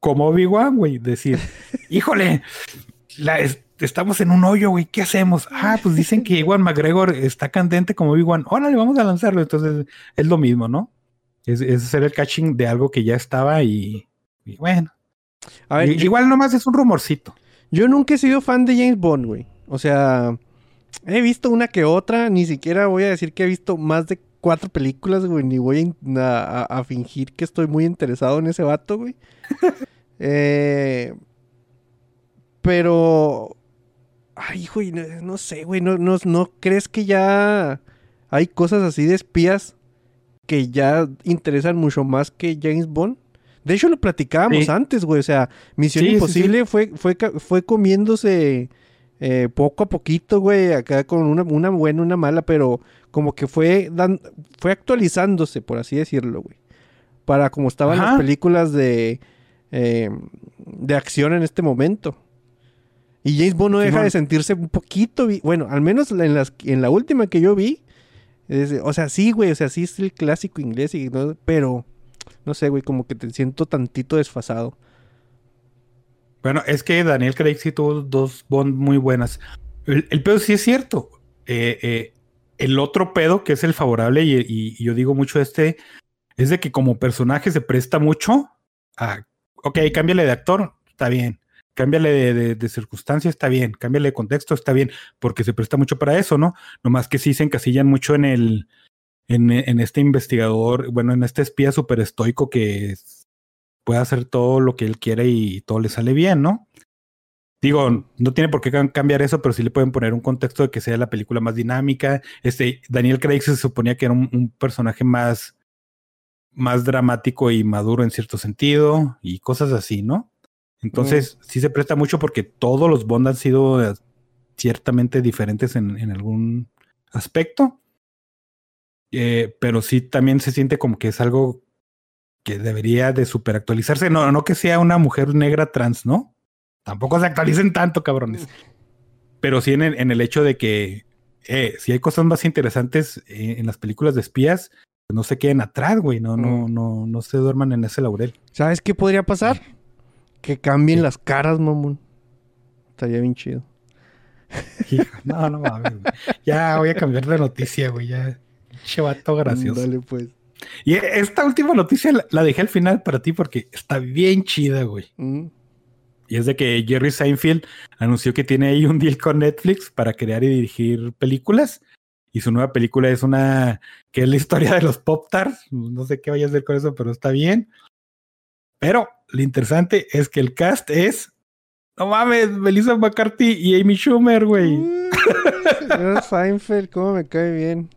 como Obi-Wan, güey, decir, híjole, la, es- estamos en un hoyo, güey, ¿qué hacemos? Ah, pues dicen que Iwan McGregor está candente como Obi-Wan, órale, vamos a lanzarlo, entonces es lo mismo, ¿no? Es, es hacer el catching de algo que ya estaba y, y bueno. A ver, yo, igual nomás es un rumorcito. yo nunca he sido fan de James Bond, güey. O sea, he visto una que otra. Ni siquiera voy a decir que he visto más de cuatro películas, güey. Ni voy a fingir que estoy muy interesado en ese vato, güey. Eh, pero... Ay, güey, no, no sé, güey. No, no, ¿No crees que ya hay cosas así de espías que ya interesan mucho más que James Bond? De hecho, lo platicábamos Sí. antes, güey. O sea, Misión Sí, sí, Imposible Fue, fue, fue comiéndose eh, poco a poquito, güey. Acá con una, una buena, una mala, pero como que fue, dan, fue actualizándose, por así decirlo, güey. Para como estaban las películas de, eh, de acción en este momento. Y James Bond no deja de sentirse un poquito, bueno, al menos en, las, en la última que yo vi, es o sea, sí, güey, o sea, sí es el clásico inglés, y, ¿no? pero no sé, güey, como que te siento tantito desfasado. Bueno, es que Daniel Craig sí tuvo dos Bond muy buenas. El, pedo sí es cierto. Eh, eh, el otro pedo, que es el favorable, y yo digo mucho este, es de que como personaje se presta mucho a, ok, cámbiale de actor, está bien. Cámbiale de, de, de circunstancia, está bien. Cámbiale de contexto, está bien. Porque se presta mucho para eso, ¿no? Nomás que sí se encasillan mucho en el, en, en este investigador, bueno, en este espía súper estoico que puede hacer todo lo que él quiere y todo le sale bien, ¿no? Digo, no tiene por qué cam- cambiar eso, pero sí le pueden poner un contexto de que sea la película más dinámica. Este, Daniel Craig se suponía que era un, un personaje más, más dramático y maduro en cierto sentido y cosas así, ¿no? Entonces, sí se presta mucho porque todos los Bond han sido eh, ciertamente diferentes en, en algún aspecto. Eh, pero sí también se siente como que es algo que debería de superactualizarse. No, no que sea una mujer negra trans, ¿no? Tampoco se actualicen tanto, cabrones. Pero sí en el, en el hecho de que eh, si hay cosas más interesantes eh, en las películas de espías, pues no se queden atrás, güey. No, no, no, no se duerman en ese laurel. ¿Sabes qué podría pasar? Que cambien las caras, mamón. Estaría bien chido. Hijo, no, no mames. güey. Ya voy a cambiar de noticia, güey. Ya. Chevato gracioso. Dale, pues. Y esta última noticia la, la dejé al final para ti porque está bien chida, güey. Mm. Y es de que Jerry Seinfeld anunció que tiene ahí un deal con Netflix para crear y dirigir películas. Y su nueva película es una que es la historia de los Pop Tarts. No sé qué vaya a hacer con eso, pero está bien. Pero lo interesante es que el cast es. No mames, Melissa McCarthy y Amy Schumer, güey. Mm. Seinfeld, cómo me cae bien.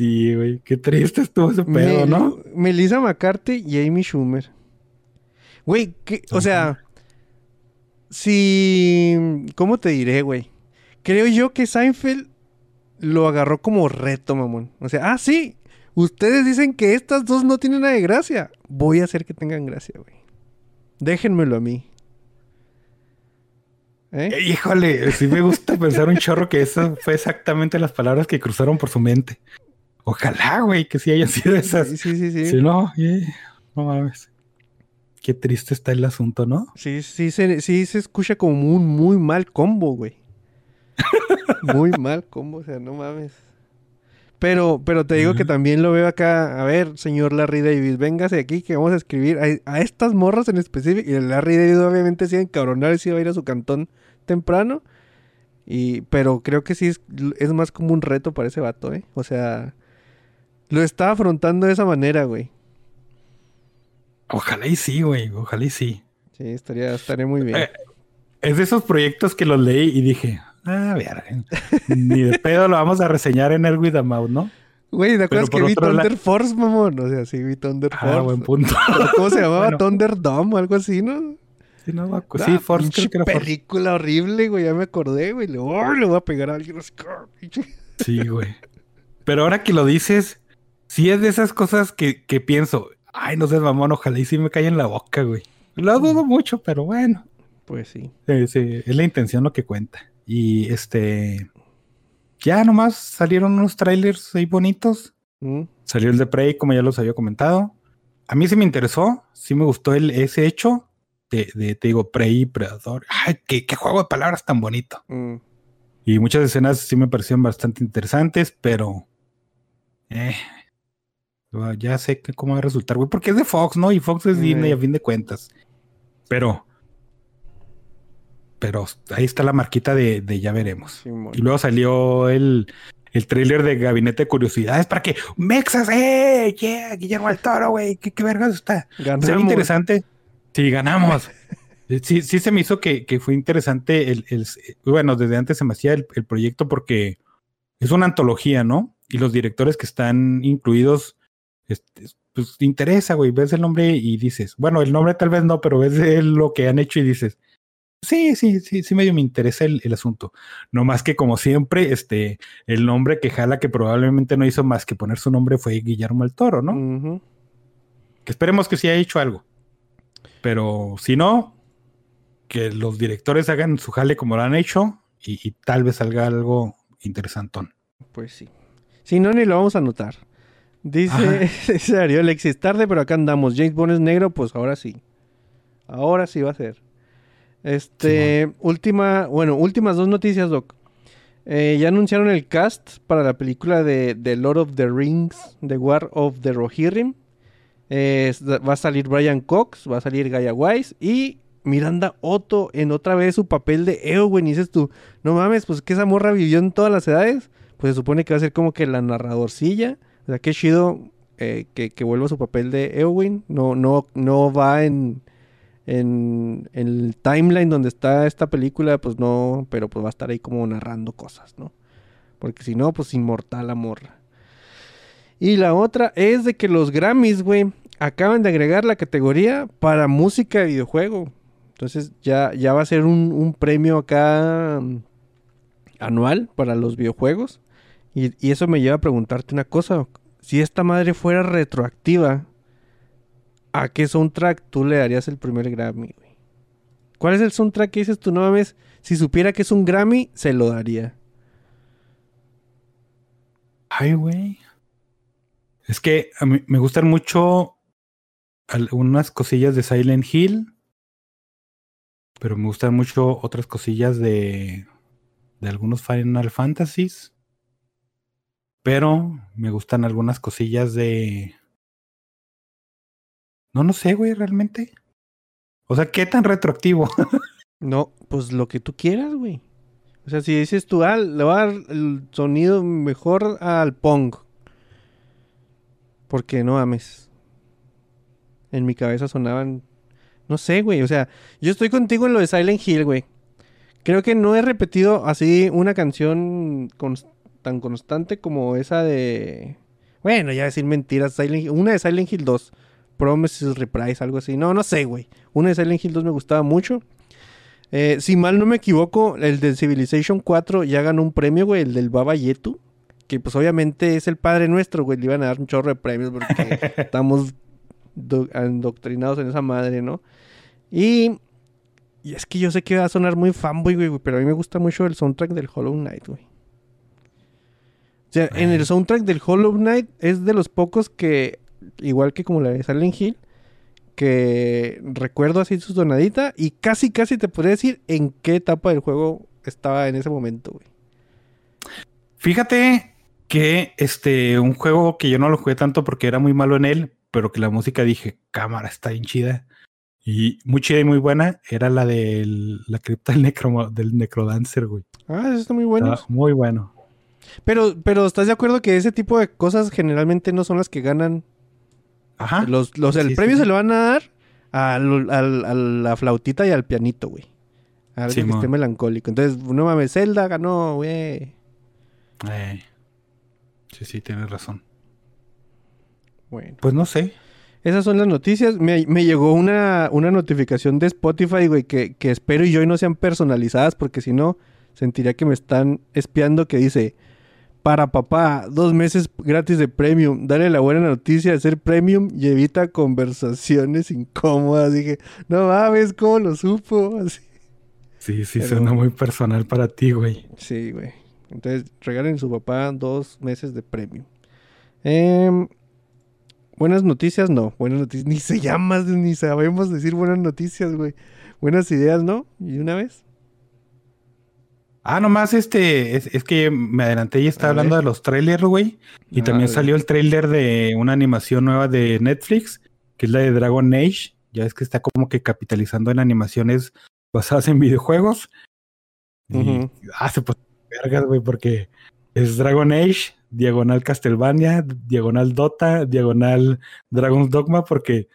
Sí, güey. Qué triste estuvo ese pedo, Mel- ¿no? Melissa McCarthy y Amy Schumer. Güey, ¿qué- o sea, si... ¿Cómo te diré, güey? Creo yo que Seinfeld lo agarró como reto, mamón. O sea, ah, sí, ustedes dicen que estas dos no tienen nada de gracia. Voy a hacer que tengan gracia, güey. Déjenmelo a mí. ¿Eh? Eh, Híjole, sí me gusta pensar un chorro que esas fue exactamente las palabras que cruzaron por su mente. Ojalá, güey, que sí hayan sido esas. Sí, sí, sí. Sí, Si no, no mames. Qué triste está el asunto, ¿no? sí, sí se, sí se escucha como un muy mal combo, güey. Muy mal combo, o sea, no mames. Pero, pero te digo que también lo veo acá. A ver, señor Larry David, véngase aquí que vamos a escribir a, a estas morras en específico. Y el Larry David obviamente se iba a encabronar y se iba a ir a su cantón temprano. Y, pero creo que sí es, es más como un reto para ese vato, ¿eh? O sea, lo está afrontando de esa manera, güey. Ojalá y sí, güey. Ojalá y sí. Sí, estaría, estaría muy bien. Eh, Es de esos proyectos que los leí y dije, ah, verga, ni de pedo lo vamos a reseñar en el With a Mouth, ¿no? Güey, ¿te acuerdas que vi la- Thunder Force, mamón? O sea, sí vi Thunder Force. Ah, buen punto. ¿Cómo se llamaba? Bueno. Thunderdome o algo así, ¿no? Sí, no, me acu- Ah, sí, Force, creo que era Force. película horrible, güey. Ya me acordé, güey. Le, oh, le voy a pegar a alguien. Sí, güey. Pero ahora que lo dices, sí es de esas cosas que, que pienso, ay, no seas mamón, ojalá y sí me cae en la boca, güey. Lo dudo mucho, pero bueno. Pues sí. Sí, sí, es la intención lo que cuenta. Y este. Ya nomás salieron unos trailers ahí bonitos. Mm, Salió el de Prey, como ya los había comentado. A mí sí me interesó, sí me gustó el, ese hecho de, de, te digo, Prey y Predador. Ay, qué, qué juego de palabras tan bonito. mm. Y muchas escenas sí me parecieron bastante interesantes, pero. eh, Ya sé que cómo va a resultar, güey, porque es de Fox, ¿no? Y Fox es. Disney a fin de cuentas. Pero, pero ahí está la marquita de, de ya veremos. Y luego salió el, el tráiler de Gabinete de Curiosidades para que Mexas, ¡eh! ¡Yeah! Guillermo del Toro, güey, ¿qué, qué vergas está? Se ve Ganamos. interesante. Sí, ganamos. Sí, sí se me hizo que, que fue interesante el, el- bueno, desde antes se me hacía el, el proyecto porque es una antología, ¿no? Y los directores que están incluidos, este, pues te interesa, güey, ves el nombre y dices, bueno, el nombre tal vez no, pero ves lo que han hecho y dices, sí, sí, sí, sí medio me interesa el, el asunto. No más que como siempre, este, el nombre que jala que probablemente no hizo más que poner su nombre fue Guillermo el Toro, ¿no? Que esperemos que sí haya hecho algo. Pero si no, que los directores hagan su jale como lo han hecho y, y tal vez salga algo interesantón. Pues sí. Si no, ni lo vamos a anotar. Dice, dice Ariel, Alexis, tarde, pero acá andamos. James Bond es negro, pues ahora sí. Ahora sí va a ser. Este, última, bueno, últimas dos noticias, Doc. Eh, ya anunciaron el cast para la película de, de Lord of the Rings, The War of the Rohirrim. Eh, va a salir Brian Cox, va a salir Gaia Wise y Miranda Otto en otra vez su papel de Eowyn. Y dices tú, no mames, pues que esa morra vivió en todas las edades. Pues se supone que va a ser como que la narradorcilla. Sea, qué chido eh, que, que vuelva su papel de Eowyn. No, no, no va en, en, en el timeline donde está esta película, pues no, pero pues va a estar ahí como narrando cosas, ¿no? Porque si no, pues inmortal la morra. Y la otra es de que los Grammys, güey, acaban de agregar la categoría para música de videojuego. Entonces ya, ya va a ser un, un premio acá mm, anual para los videojuegos. Y, y eso me lleva a preguntarte una cosa. Si esta madre fuera retroactiva, ¿a qué soundtrack tú le darías el primer Grammy, güey? ¿Cuál es el soundtrack que dices tú? No mames, si supiera que es un Grammy, se lo daría. Ay, güey. Es que a mí me gustan mucho algunas cosillas de Silent Hill, pero me gustan mucho otras cosillas de, de algunos Final Fantasies. Pero me gustan algunas cosillas de... No, no sé, güey, realmente. O sea, ¿qué tan retroactivo? No, pues lo que tú quieras, güey. O sea, si dices tú, ah, le va a dar el sonido mejor al Pong. Porque no ames. En mi cabeza sonaban. No sé, güey. O sea, yo estoy contigo en lo de Silent Hill, güey. Creo que no he repetido así una canción cons- tan constante como esa de. Bueno, ya decir mentiras. Silent Hill- Una de Silent Hill 2. Promises Reprise, algo así. No, no sé, güey. Una de Silent Hill 2 me gustaba mucho. Eh, si mal no me equivoco, el de Civilization 4 ya ganó un premio, güey, el del Baba Yetu. Que pues obviamente es el padre nuestro, güey. Le iban a dar un chorro de premios porque estamos do- endoctrinados en esa madre, ¿no? Y, y es que yo sé que va a sonar muy fanboy, güey, pero a mí me gusta mucho el soundtrack del Hollow Knight, güey. O sea, en el soundtrack del Hollow Knight es de los pocos que, igual que como la de Silent Hill, que recuerdo así su tonadita y casi, casi te podría decir en qué etapa del juego estaba en ese momento, güey. Fíjate que este, un juego que yo no lo jugué tanto porque era muy malo en él, pero que la música dije, cámara, está bien chida. Y muy chida y muy buena, era la de la cripta del, necro, del Necrodancer, güey. Ah, eso está muy bueno. Muy bueno. Pero, pero ¿estás de acuerdo que ese tipo de cosas generalmente no son las que ganan? Ajá. Los, los, el Sí, sí, premio sí. se lo van a dar al- al- a la flautita y al pianito, güey. A algo que Simón. esté melancólico. Entonces, no mames, Zelda ganó, güey. Eh, sí, sí, tienes razón. Bueno. Pues no sé. Esas son las noticias. Me, me llegó una, una notificación de Spotify, güey, que, que espero y yo y no sean personalizadas, porque si no, sentiría que me están espiando, que dice, para papá, dos meses gratis de premium. Dale la buena noticia de ser premium y evita conversaciones incómodas. Dije, no mames, ¿cómo lo supo? Así. Sí, sí, Pero- suena muy personal para ti, güey. Sí, güey. Entonces, regalen a su papá dos meses de premium. Em, buenas noticias, no. Buenas noticias. Ni se llama, ni sabemos decir buenas noticias, güey. Buenas ideas, ¿no? ¿Y una vez? Ah, nomás este, es, es que me adelanté y estaba hablando de los trailers, güey. Y Ah, también salió el trailer de una animación nueva de Netflix, que es la de Dragon Age. Ya es que está como que capitalizando en animaciones basadas en videojuegos. Y, ah, se puso vergas, güey, porque es Dragon Age, diagonal Castlevania, diagonal Dota, diagonal Dragon's Dogma, porque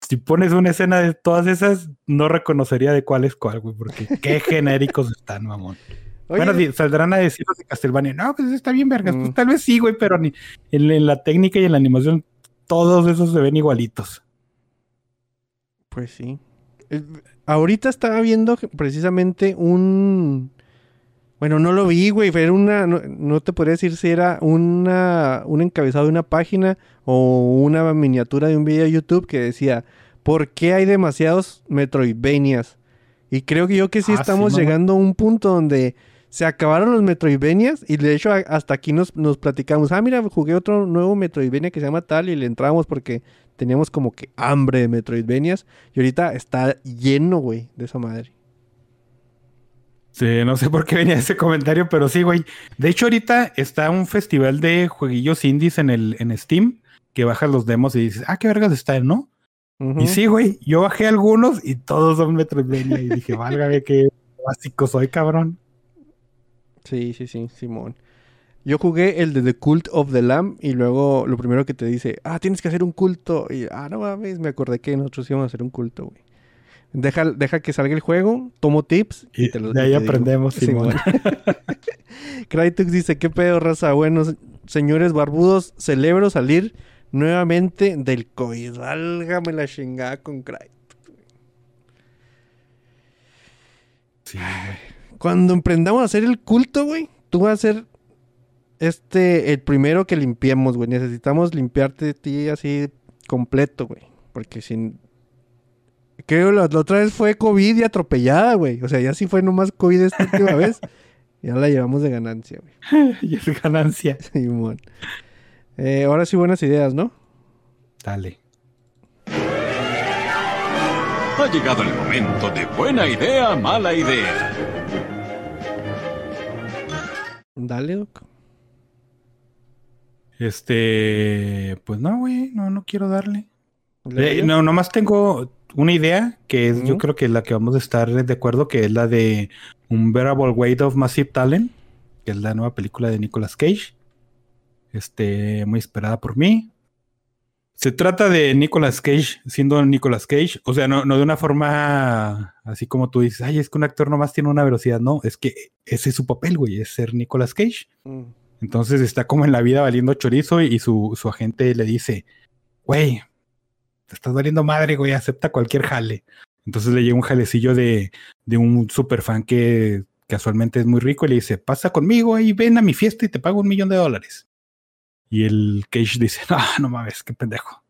si pones una escena de todas esas, no reconocería de cuál es cuál, güey, porque qué genéricos están, mamón. Oye, Bueno, saldrán a decir de Castlevania, no, pues está bien vergas, Mm. pues tal vez sí, güey, pero ni, en, en la técnica y en la animación todos esos se ven igualitos. Pues sí. Eh, Ahorita estaba viendo precisamente un... Bueno, no lo vi, güey. Era una... No, no te podría decir si era una, un encabezado de una página o una miniatura de un video de YouTube que decía ¿Por qué hay demasiados Metroidvanias? Y creo que yo que sí Ah, estamos llegando a un punto donde se acabaron los Metroidvanias y de hecho hasta aquí nos, nos platicamos. Ah, mira, jugué otro nuevo Metroidvania que se llama tal y le entramos porque teníamos como que hambre de Metroidvanias y ahorita está lleno, güey, de esa madre. Sí, no sé por qué venía ese comentario, pero sí, güey. De hecho, ahorita está un festival de jueguillos indies en el en Steam que bajas los demos y dices, ah, qué vergas está, ¿no? Y sí, güey, yo bajé algunos y todos son Metroidvania y dije, válgame, qué básico soy, cabrón. Sí, sí, sí, Simón. Yo jugué el de The Cult of the Lamb y luego lo primero que te dice, ah, tienes que hacer un culto. Y, ah, no mames, me acordé que nosotros íbamos a hacer un culto, güey. Deja, deja que salga el juego, tomo tips y, Y te los de ahí aprendemos, Simón. Crytek dice, ¿qué pedo, raza? Bueno, se- señores barbudos, celebro salir nuevamente del COVID. Válgame la chingada con Crytek. Sí. Cuando emprendamos a hacer el culto, güey, tú vas a ser este el primero que limpiemos, güey. Necesitamos limpiarte de ti así completo, güey. Porque sin. Creo la, la otra vez fue COVID y atropellada, güey. O sea, ya sí fue nomás COVID esta última vez. Ya la llevamos de ganancia, güey. y es ganancia. Simón. Eh, ahora sí, buenas ideas, ¿no? Dale. Ha llegado el momento de buena idea, mala idea. Dale, Doc. Este, pues no, güey, no, no quiero darle. ¿Le Eh, no, nomás tengo una idea que es, yo creo que es la que vamos a estar de acuerdo, que es la de Unbearable Weight of Massive Talent, que es la nueva película de Nicolas Cage. Este, muy esperada por mí. Se trata de Nicolas Cage siendo Nicolas Cage, o sea, no, no de una forma así como tú dices, ay, es que un actor nomás tiene una velocidad, no, es que ese es su papel, güey, es ser Nicolas Cage. Mm. Entonces está como en la vida valiendo chorizo y su, su agente le dice, güey, te estás valiendo madre, güey, acepta cualquier jale. Entonces le llega un jalecillo de, de un super fan que casualmente es muy rico y le dice, pasa conmigo y ven a mi fiesta y te pago un millón de dólares. Y el Cage dice, no, no mames, qué pendejo.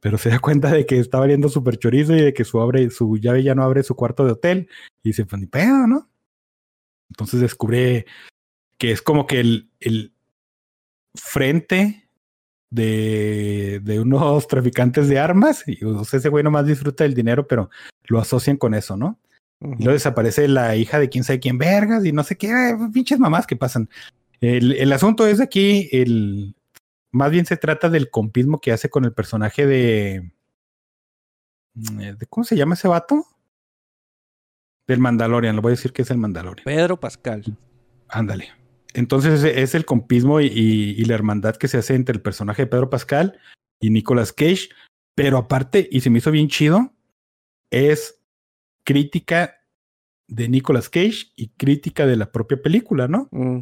Pero se da cuenta de que está valiendo súper chorizo y de que su, abre, su llave ya no abre su cuarto de hotel. Y dice, pues ni pedo, ¿no? Entonces descubre que es como que el, el frente de, de unos traficantes de armas. Y o sea, ese güey nomás disfruta del dinero, pero lo asocian con eso, ¿no? Y luego desaparece la hija de quién sabe quién vergas y no sé qué, eh, pinches mamás que pasan. El, el asunto es aquí, el, más bien se trata del compismo que hace con el personaje de, eh, de ¿cómo se llama ese vato? Del Mandalorian, lo voy a decir que es el Mandalorian. Pedro Pascal. Ándale. Entonces es- es el compismo y, y- y la hermandad que se hace entre el personaje de Pedro Pascal y Nicolas Cage. Pero aparte, y se me hizo bien chido, es crítica de Nicolas Cage y crítica de la propia película, ¿no? Mm.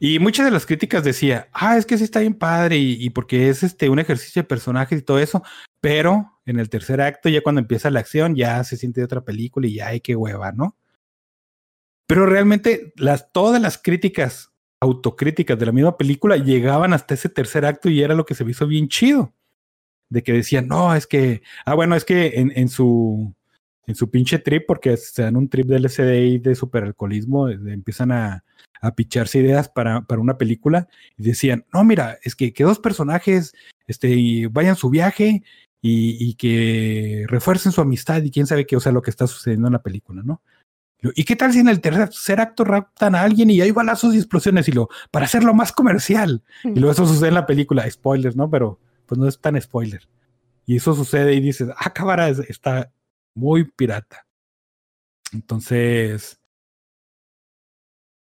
Y muchas de las críticas decía, ah, es que sí está bien padre y, y porque es este un ejercicio de personajes y todo eso, pero en el tercer acto, ya cuando empieza la acción, ya se siente de otra película y ya hay que hueva, ¿no? Pero realmente las, todas las críticas autocríticas de la misma película llegaban hasta ese tercer acto y era lo que se me hizo bien chido. De que decían, no, es que, ah, bueno, es que en, en su en su pinche trip, porque se dan un trip de LSD y de superalcoholismo, eh, empiezan a, a picharse ideas para, para una película y decían, no, mira, es que, que dos personajes este, vayan su viaje y, y que refuercen su amistad y quién sabe qué, o sea, lo que está sucediendo en la película, ¿no? ¿Y qué tal si en el tercer acto raptan a alguien y hay balazos y explosiones? Y lo, para hacerlo más comercial. Y luego eso sucede en la película, spoilers, ¿no? Pero pues no es tan spoiler. Y eso sucede y dices, ah, cámara, está muy pirata. Entonces,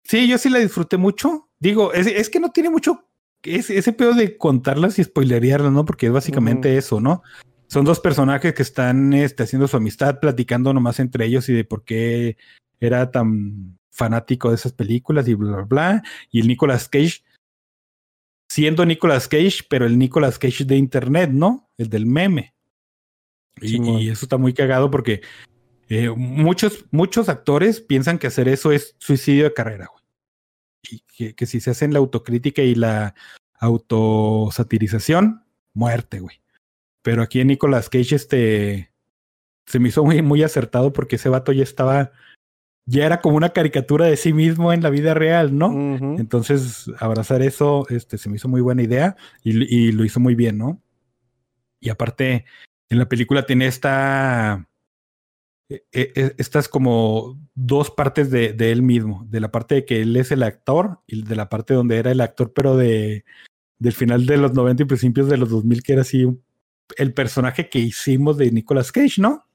sí, yo sí la disfruté mucho. Digo, es, es que no tiene mucho es, ese pedo de contarlas y spoilerearlas, ¿no? Porque es básicamente eso, ¿no? Son dos personajes que están este, haciendo su amistad, platicando nomás entre ellos y de por qué era tan fanático de esas películas y bla, bla, bla. Y el Nicolas Cage, siendo Nicolas Cage, pero el Nicolas Cage de Internet, ¿no? El del meme. y, eso está muy cagado porque eh, muchos, muchos actores piensan que hacer eso es suicidio de carrera, güey. Y que, que si se hacen la autocrítica y la autosatirización, muerte, güey. Pero aquí en Nicolas Cage, este, se me hizo muy, muy acertado porque ese vato ya estaba, ya era como una caricatura de sí mismo en la vida real, ¿no? Entonces, abrazar eso, este, se me hizo muy buena idea y, y, lo hizo muy bien, ¿no? Y aparte, en la película tiene esta, e, e, e, estas como dos partes de, de él mismo, de la parte de que él es el actor y de la parte donde era el actor, pero de, del final de los 90 y principios de los 2000, que era así el personaje que hicimos de Nicolas Cage, ¿no?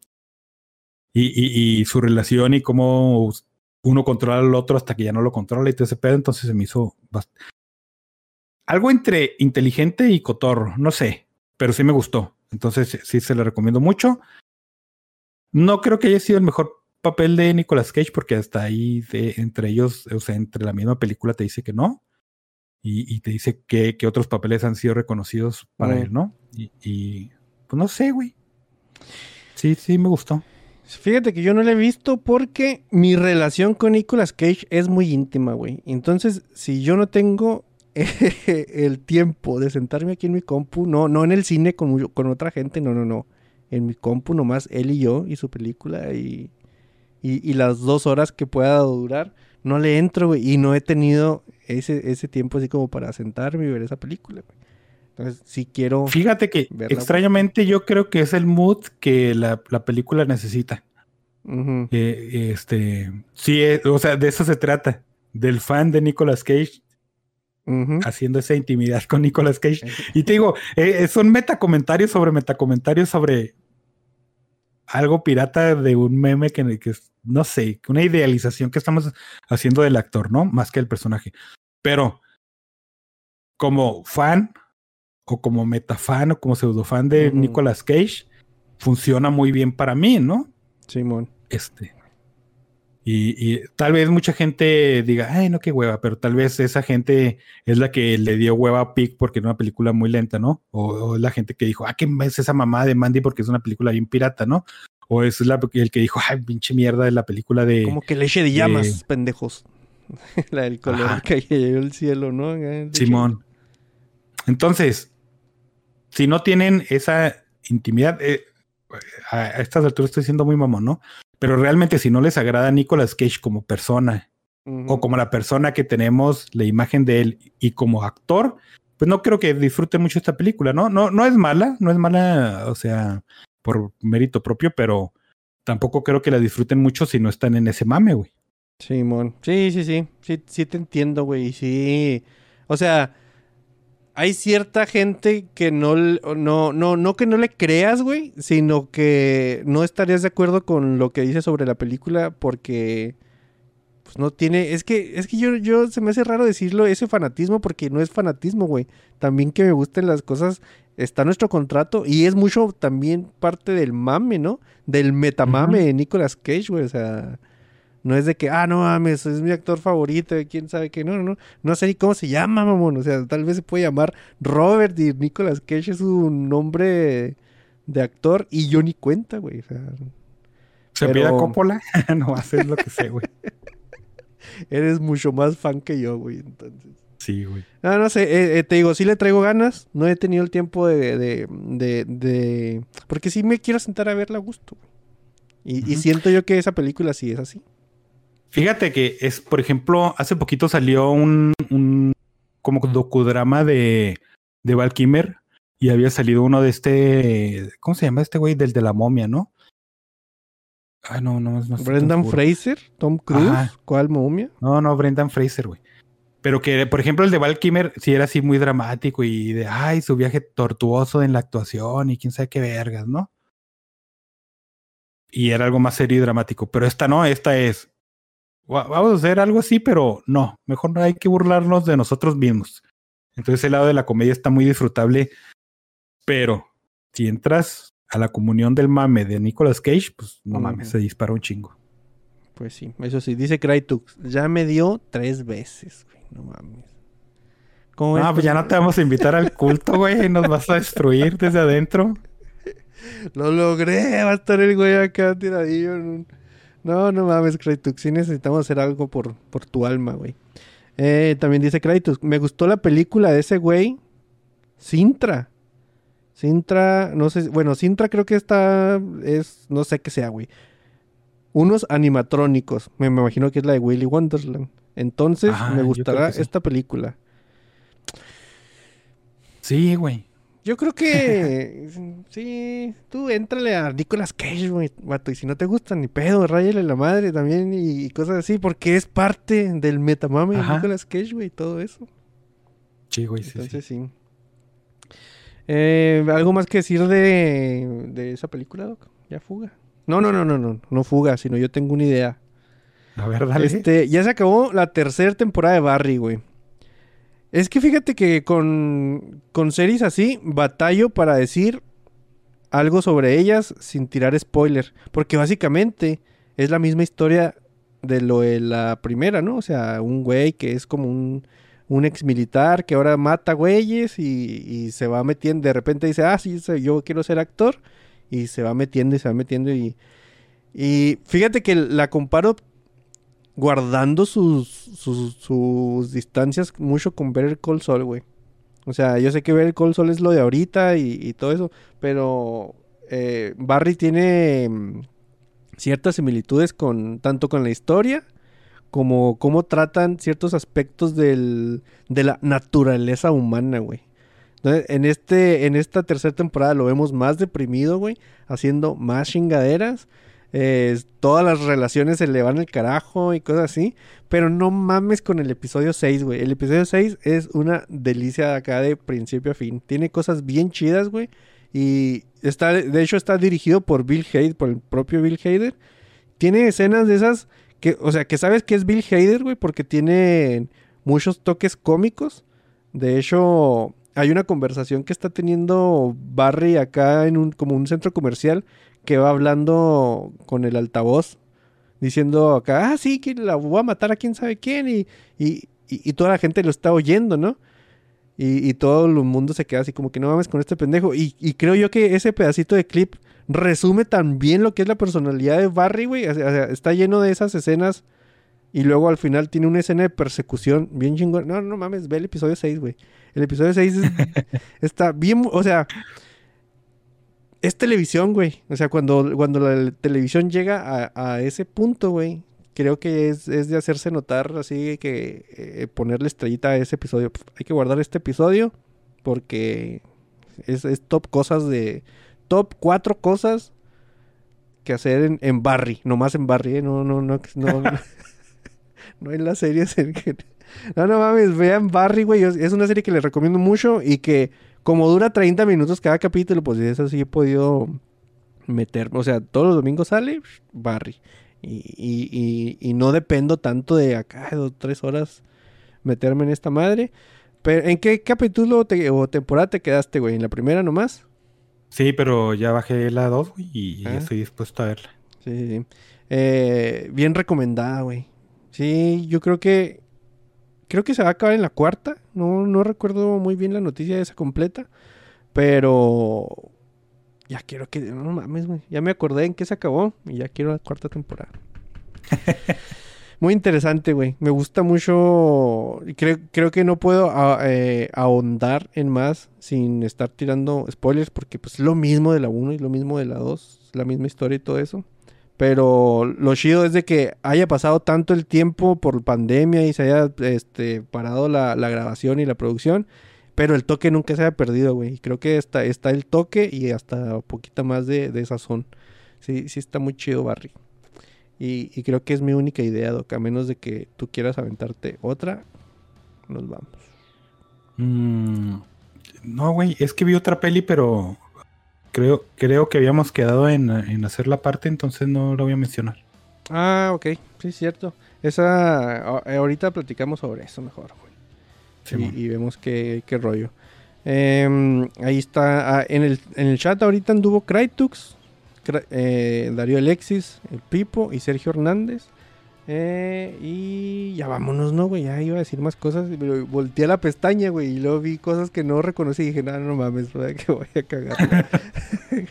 Y, su relación y cómo uno controla al otro hasta que ya no lo controla y todo ese pedo, entonces se me hizo algo entre inteligente y cotorro, no sé, pero sí me gustó. Entonces sí se le recomiendo mucho. No creo que haya sido el mejor papel de Nicolas Cage porque hasta ahí de, entre ellos, o sea, entre la misma película te dice que no y, te dice que, otros papeles han sido reconocidos para él, ¿no? Y, pues no sé, güey. Sí, sí, me gustó. Fíjate que yo no la he visto porque mi relación con Nicolas Cage es muy íntima, güey. Entonces, si yo no tengo el tiempo de sentarme aquí en mi compu, no, no en el cine con, con otra gente, no, no, no. En mi compu nomás él y yo y su película y, y, y las dos horas que pueda durar no le entro, güey. Y no he tenido ese, ese tiempo así como para sentarme y ver esa película, güey. Entonces, si quiero. Fíjate que extrañamente yo creo que es el mood que la, la película necesita. Eh, este. Sí, eh, o sea, de eso se trata. Del fan de Nicolas Cage haciendo esa intimidad con Nicolas Cage. y te digo, eh, son metacomentarios sobre metacomentarios sobre algo pirata de un meme que, que, no sé, una idealización que estamos haciendo del actor, ¿no? Más que el personaje. Pero como fan o como metafan o como pseudofan de Nicolas Cage, funciona muy bien para mí, ¿no? Simón. Este. Y, tal vez mucha gente diga, ay, no, qué hueva, pero tal vez esa gente es la que le dio hueva a Pig porque era una película muy lenta, ¿no? O, la gente que dijo, ah, ¿qué es esa mamá de Mandy porque es una película bien pirata, ¿no? O es la, el que dijo, ay, pinche mierda de la película de. Como que leche de llamas, pendejos. la del color que cayó el cielo, ¿no? Simón. Entonces, si no tienen esa intimidad, eh, a estas alturas estoy siendo muy mamón, ¿no? Pero realmente si no les agrada Nicolas Cage como persona o como la persona que tenemos la imagen de él y como actor, pues no creo que disfrute mucho esta película, ¿no? No, no es mala, no es mala, o sea, por mérito propio, pero tampoco creo que la disfruten mucho si no están en ese mame, güey. Simón. Sí, sí, sí, sí, sí te entiendo, güey. Sí. O sea, hay cierta gente que no, no, no, no que no le creas, güey, sino que no estarías de acuerdo con lo que dice sobre la película porque pues no tiene, es que, es que yo, yo se me hace raro decirlo, ese fanatismo, porque no es fanatismo, güey. También que me gusten las cosas, está nuestro contrato y es mucho también parte del mame, ¿no? Del metamame de Nicolas Cage, güey, o sea, no es de que, ah, no mames, es mi actor favorito, quién sabe qué, no, no, no, no sé ni cómo se llama, mamón, o sea, tal vez se puede llamar Robert y Nicolas Cage es un nombre de actor y yo ni cuenta, güey, o sea. ¿Se pero... Coppola? no, hacer lo que sé, güey. Eres mucho más fan que yo, güey, entonces. Sí, güey. No, no sé, eh, eh, te digo, sí le traigo ganas. No he tenido el tiempo de, de, de, de... Porque sí me quiero sentar a verla a gusto. Y, uh -huh. y, siento yo que esa película sí es así. Fíjate que es, por ejemplo, hace poquito salió un, un como docudrama de, de Val Kimmer y había salido uno de este, ¿cómo se llama este güey? Del de la momia, ¿no? Ah, no, no, no Brendan. Fraser, Tom Cruise, Ajá. ¿cuál momia? No, no, Brendan Fraser, güey. Pero que, por ejemplo, el de Val Kilmer sí era así muy dramático y de, ay, su viaje tortuoso en la actuación y quién sabe qué vergas, ¿no? Y era algo más serio y dramático. Pero esta no, esta es, "Va- vamos a hacer algo así, pero no, mejor no hay que burlarnos de nosotros mismos. Entonces el lado de la comedia está muy disfrutable, pero si entras a la comunión del mame de Nicolas Cage, pues no mames, Ujú. se dispara un chingo. Pues sí, eso sí, dice Crytux. Ya me dio tres veces, güey. No mames. ¿Cómo Ah, pues ya no te vamos a invitar al culto, güey. Nos vas a destruir desde adentro. Lo logré, va a estar el güey acá tiradillo. en un- No, no mames, Crytux. Sí necesitamos hacer algo por, por tu alma, güey. Eh, también dice Crytux. Me gustó la película de ese güey. Sintra. Sintra, no sé. Bueno, Sintra creo que está. Es. No sé qué sea, güey. Unos animatrónicos. Me, me imagino que es la de Willy Wonderland. Entonces, Ajá, me gustará sí. esta película. Sí, güey. Yo creo que sí, tú éntrale a Nicolas Cage, güey, vato, y si no te gusta ni pedo, ráyale la madre también y, y cosas así, porque es parte del metamame de. Nicolas Cage, güey, todo eso. Sí, güey, sí. Entonces sí. Eh, ¿Algo más que decir de, de esa película, Doc? ¿Ya fuga? No, no, no, no, no, no fuga, sino yo tengo una idea. A ver, dale. Este, ya se acabó la tercera temporada de Barry, güey. Es que fíjate que con, con series así, batallo para decir algo sobre ellas sin tirar spoiler. Porque básicamente es la misma historia de lo de la primera, ¿no? O sea, un güey que es como un, un ex militar que ahora mata güeyes y, se va metiendo. De repente dice, ah, sí, yo quiero ser actor. Y se va metiendo y se va metiendo. Y, y fíjate que la comparo guardando sus, sus, distancias mucho con Better Call Saul, güey. O sea, yo sé que Better Call Saul es lo de ahorita y, y todo eso, pero eh, Barry tiene mm, ciertas similitudes con tanto con la historia como cómo tratan ciertos aspectos del, de la naturaleza humana, güey. Entonces, en, este, en esta tercera temporada lo vemos más deprimido, güey, haciendo más chingaderas. Eh, todas las relaciones se le van al carajo y cosas así. Pero no mames con el episodio 6, güey. El episodio 6 es una delicia acá de principio a fin. Tiene cosas bien chidas, güey. Y está, de hecho, está dirigido por Bill Hader, por el propio Bill Hader. Tiene escenas de esas que, o sea, que sabes que es Bill Hader, güey, porque tiene muchos toques cómicos. De hecho, hay una conversación que está teniendo Barry acá en un, como un centro comercial que va hablando con el altavoz, diciendo acá, ah, sí, que la voy a matar a quién sabe quién, y, y, y- y toda la gente lo está oyendo, ¿no? Y, y todo el mundo se queda así como que no mames con este pendejo. Y, y creo yo que ese pedacito de clip resume tan bien lo que es la personalidad de Barry, güey. O sea, o sea, está lleno de esas escenas. Y luego al final tiene una escena de persecución bien chingón. No, no mames, ve el episodio 6, güey. El episodio 6 es- está bien, o sea, es televisión, güey. O sea, cuando, cuando la televisión llega a, a ese punto, güey, creo que es, es de hacerse notar así que eh, ponerle estrellita a ese episodio. Hay que guardar este episodio porque es, es top cosas de... Top cuatro cosas que hacer en, en Barry. Nomás en Barry, ¿eh? No, no, no, no, no, no en las series en que... No, no mames, vean Barry, güey. Es una serie que les recomiendo mucho y que como dura 30 minutos cada capítulo, pues eso sí he podido meter. O sea, todos los domingos sale Barry. Y, y, y, y no dependo tanto de acá, dos, tres horas meterme en esta madre. Pero, ¿en qué capítulo te- o temporada te quedaste, güey? ¿En la primera nomás? Sí, pero ya bajé la 2, güey, y Ah. ya estoy dispuesto a verla. Sí, sí, sí. Eh, bien recomendada, güey. Sí, yo creo que. Creo que se va a acabar en la cuarta. No, no recuerdo muy bien la noticia de esa completa. Pero. Ya quiero que. No mames, güey. Ya me acordé en qué se acabó. Y ya quiero la cuarta temporada. Muy interesante, güey. Me gusta mucho. y Creo, creo que no puedo ah, eh, ahondar en más sin estar tirando spoilers. Porque pues es lo mismo de la 1 y lo mismo de la 2. La misma historia y todo eso. Pero lo chido es de que haya pasado tanto el tiempo por pandemia y se haya este, parado la, la grabación y la producción. Pero el toque nunca se haya perdido, güey. Creo que está, está el toque y hasta poquita más de, de sazón. Sí, sí está muy chido, Barry. Y, y creo que es mi única idea, Doc. A menos de que tú quieras aventarte otra, nos vamos. Mm, no, güey, es que vi otra peli, pero creo, creo que habíamos quedado en, en hacer la parte, entonces no la voy a mencionar. Ah, ok. Sí, es cierto. Esa... a- ahorita platicamos sobre eso mejor, güey. Y, y vemos qué, qué rollo. Em, ahí está. ah, en, el, en el chat ahorita anduvo Crytux, eh, Darío Alexis, el Pipo y Sergio Hernández. Eh, y ya vámonos, ¿no, güey? Ya iba a decir más cosas, pero volteé a la pestaña, güey, y luego vi cosas que no reconocí y dije, no, no mames, ¿verdad? que voy a cagar.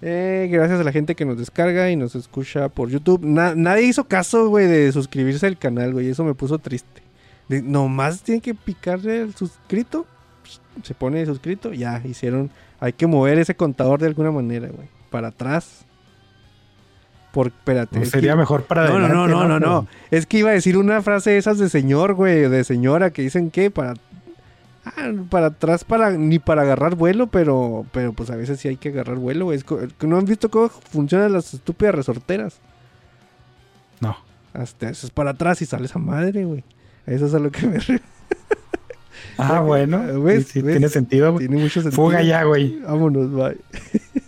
Eh, gracias a la gente que nos descarga y nos escucha por YouTube. Na- nadie hizo caso, güey, de suscribirse al canal, güey. Eso me puso triste. Nomás tienen que picarle el suscrito. Se pone suscrito. Ya, hicieron. Hay que mover ese contador de alguna manera, güey. Para atrás. Por, espérate. No, sería que- mejor para no, no, no, no, no, no. Es que iba a decir una frase de esas de señor, güey, de señora que dicen que para ah, para atrás para ni para agarrar vuelo, pero pero pues a veces sí hay que agarrar vuelo, güey. Es ¿No han visto cómo funcionan las estúpidas resorteras? No. Hasta eso es para atrás y sales a madre, güey. Eso es a lo que me. Ah, bueno. ¿Ves? sí, tiene sentido, güey. Tiene mucho sentido. Fuga ya, güey. Vámonos, bye.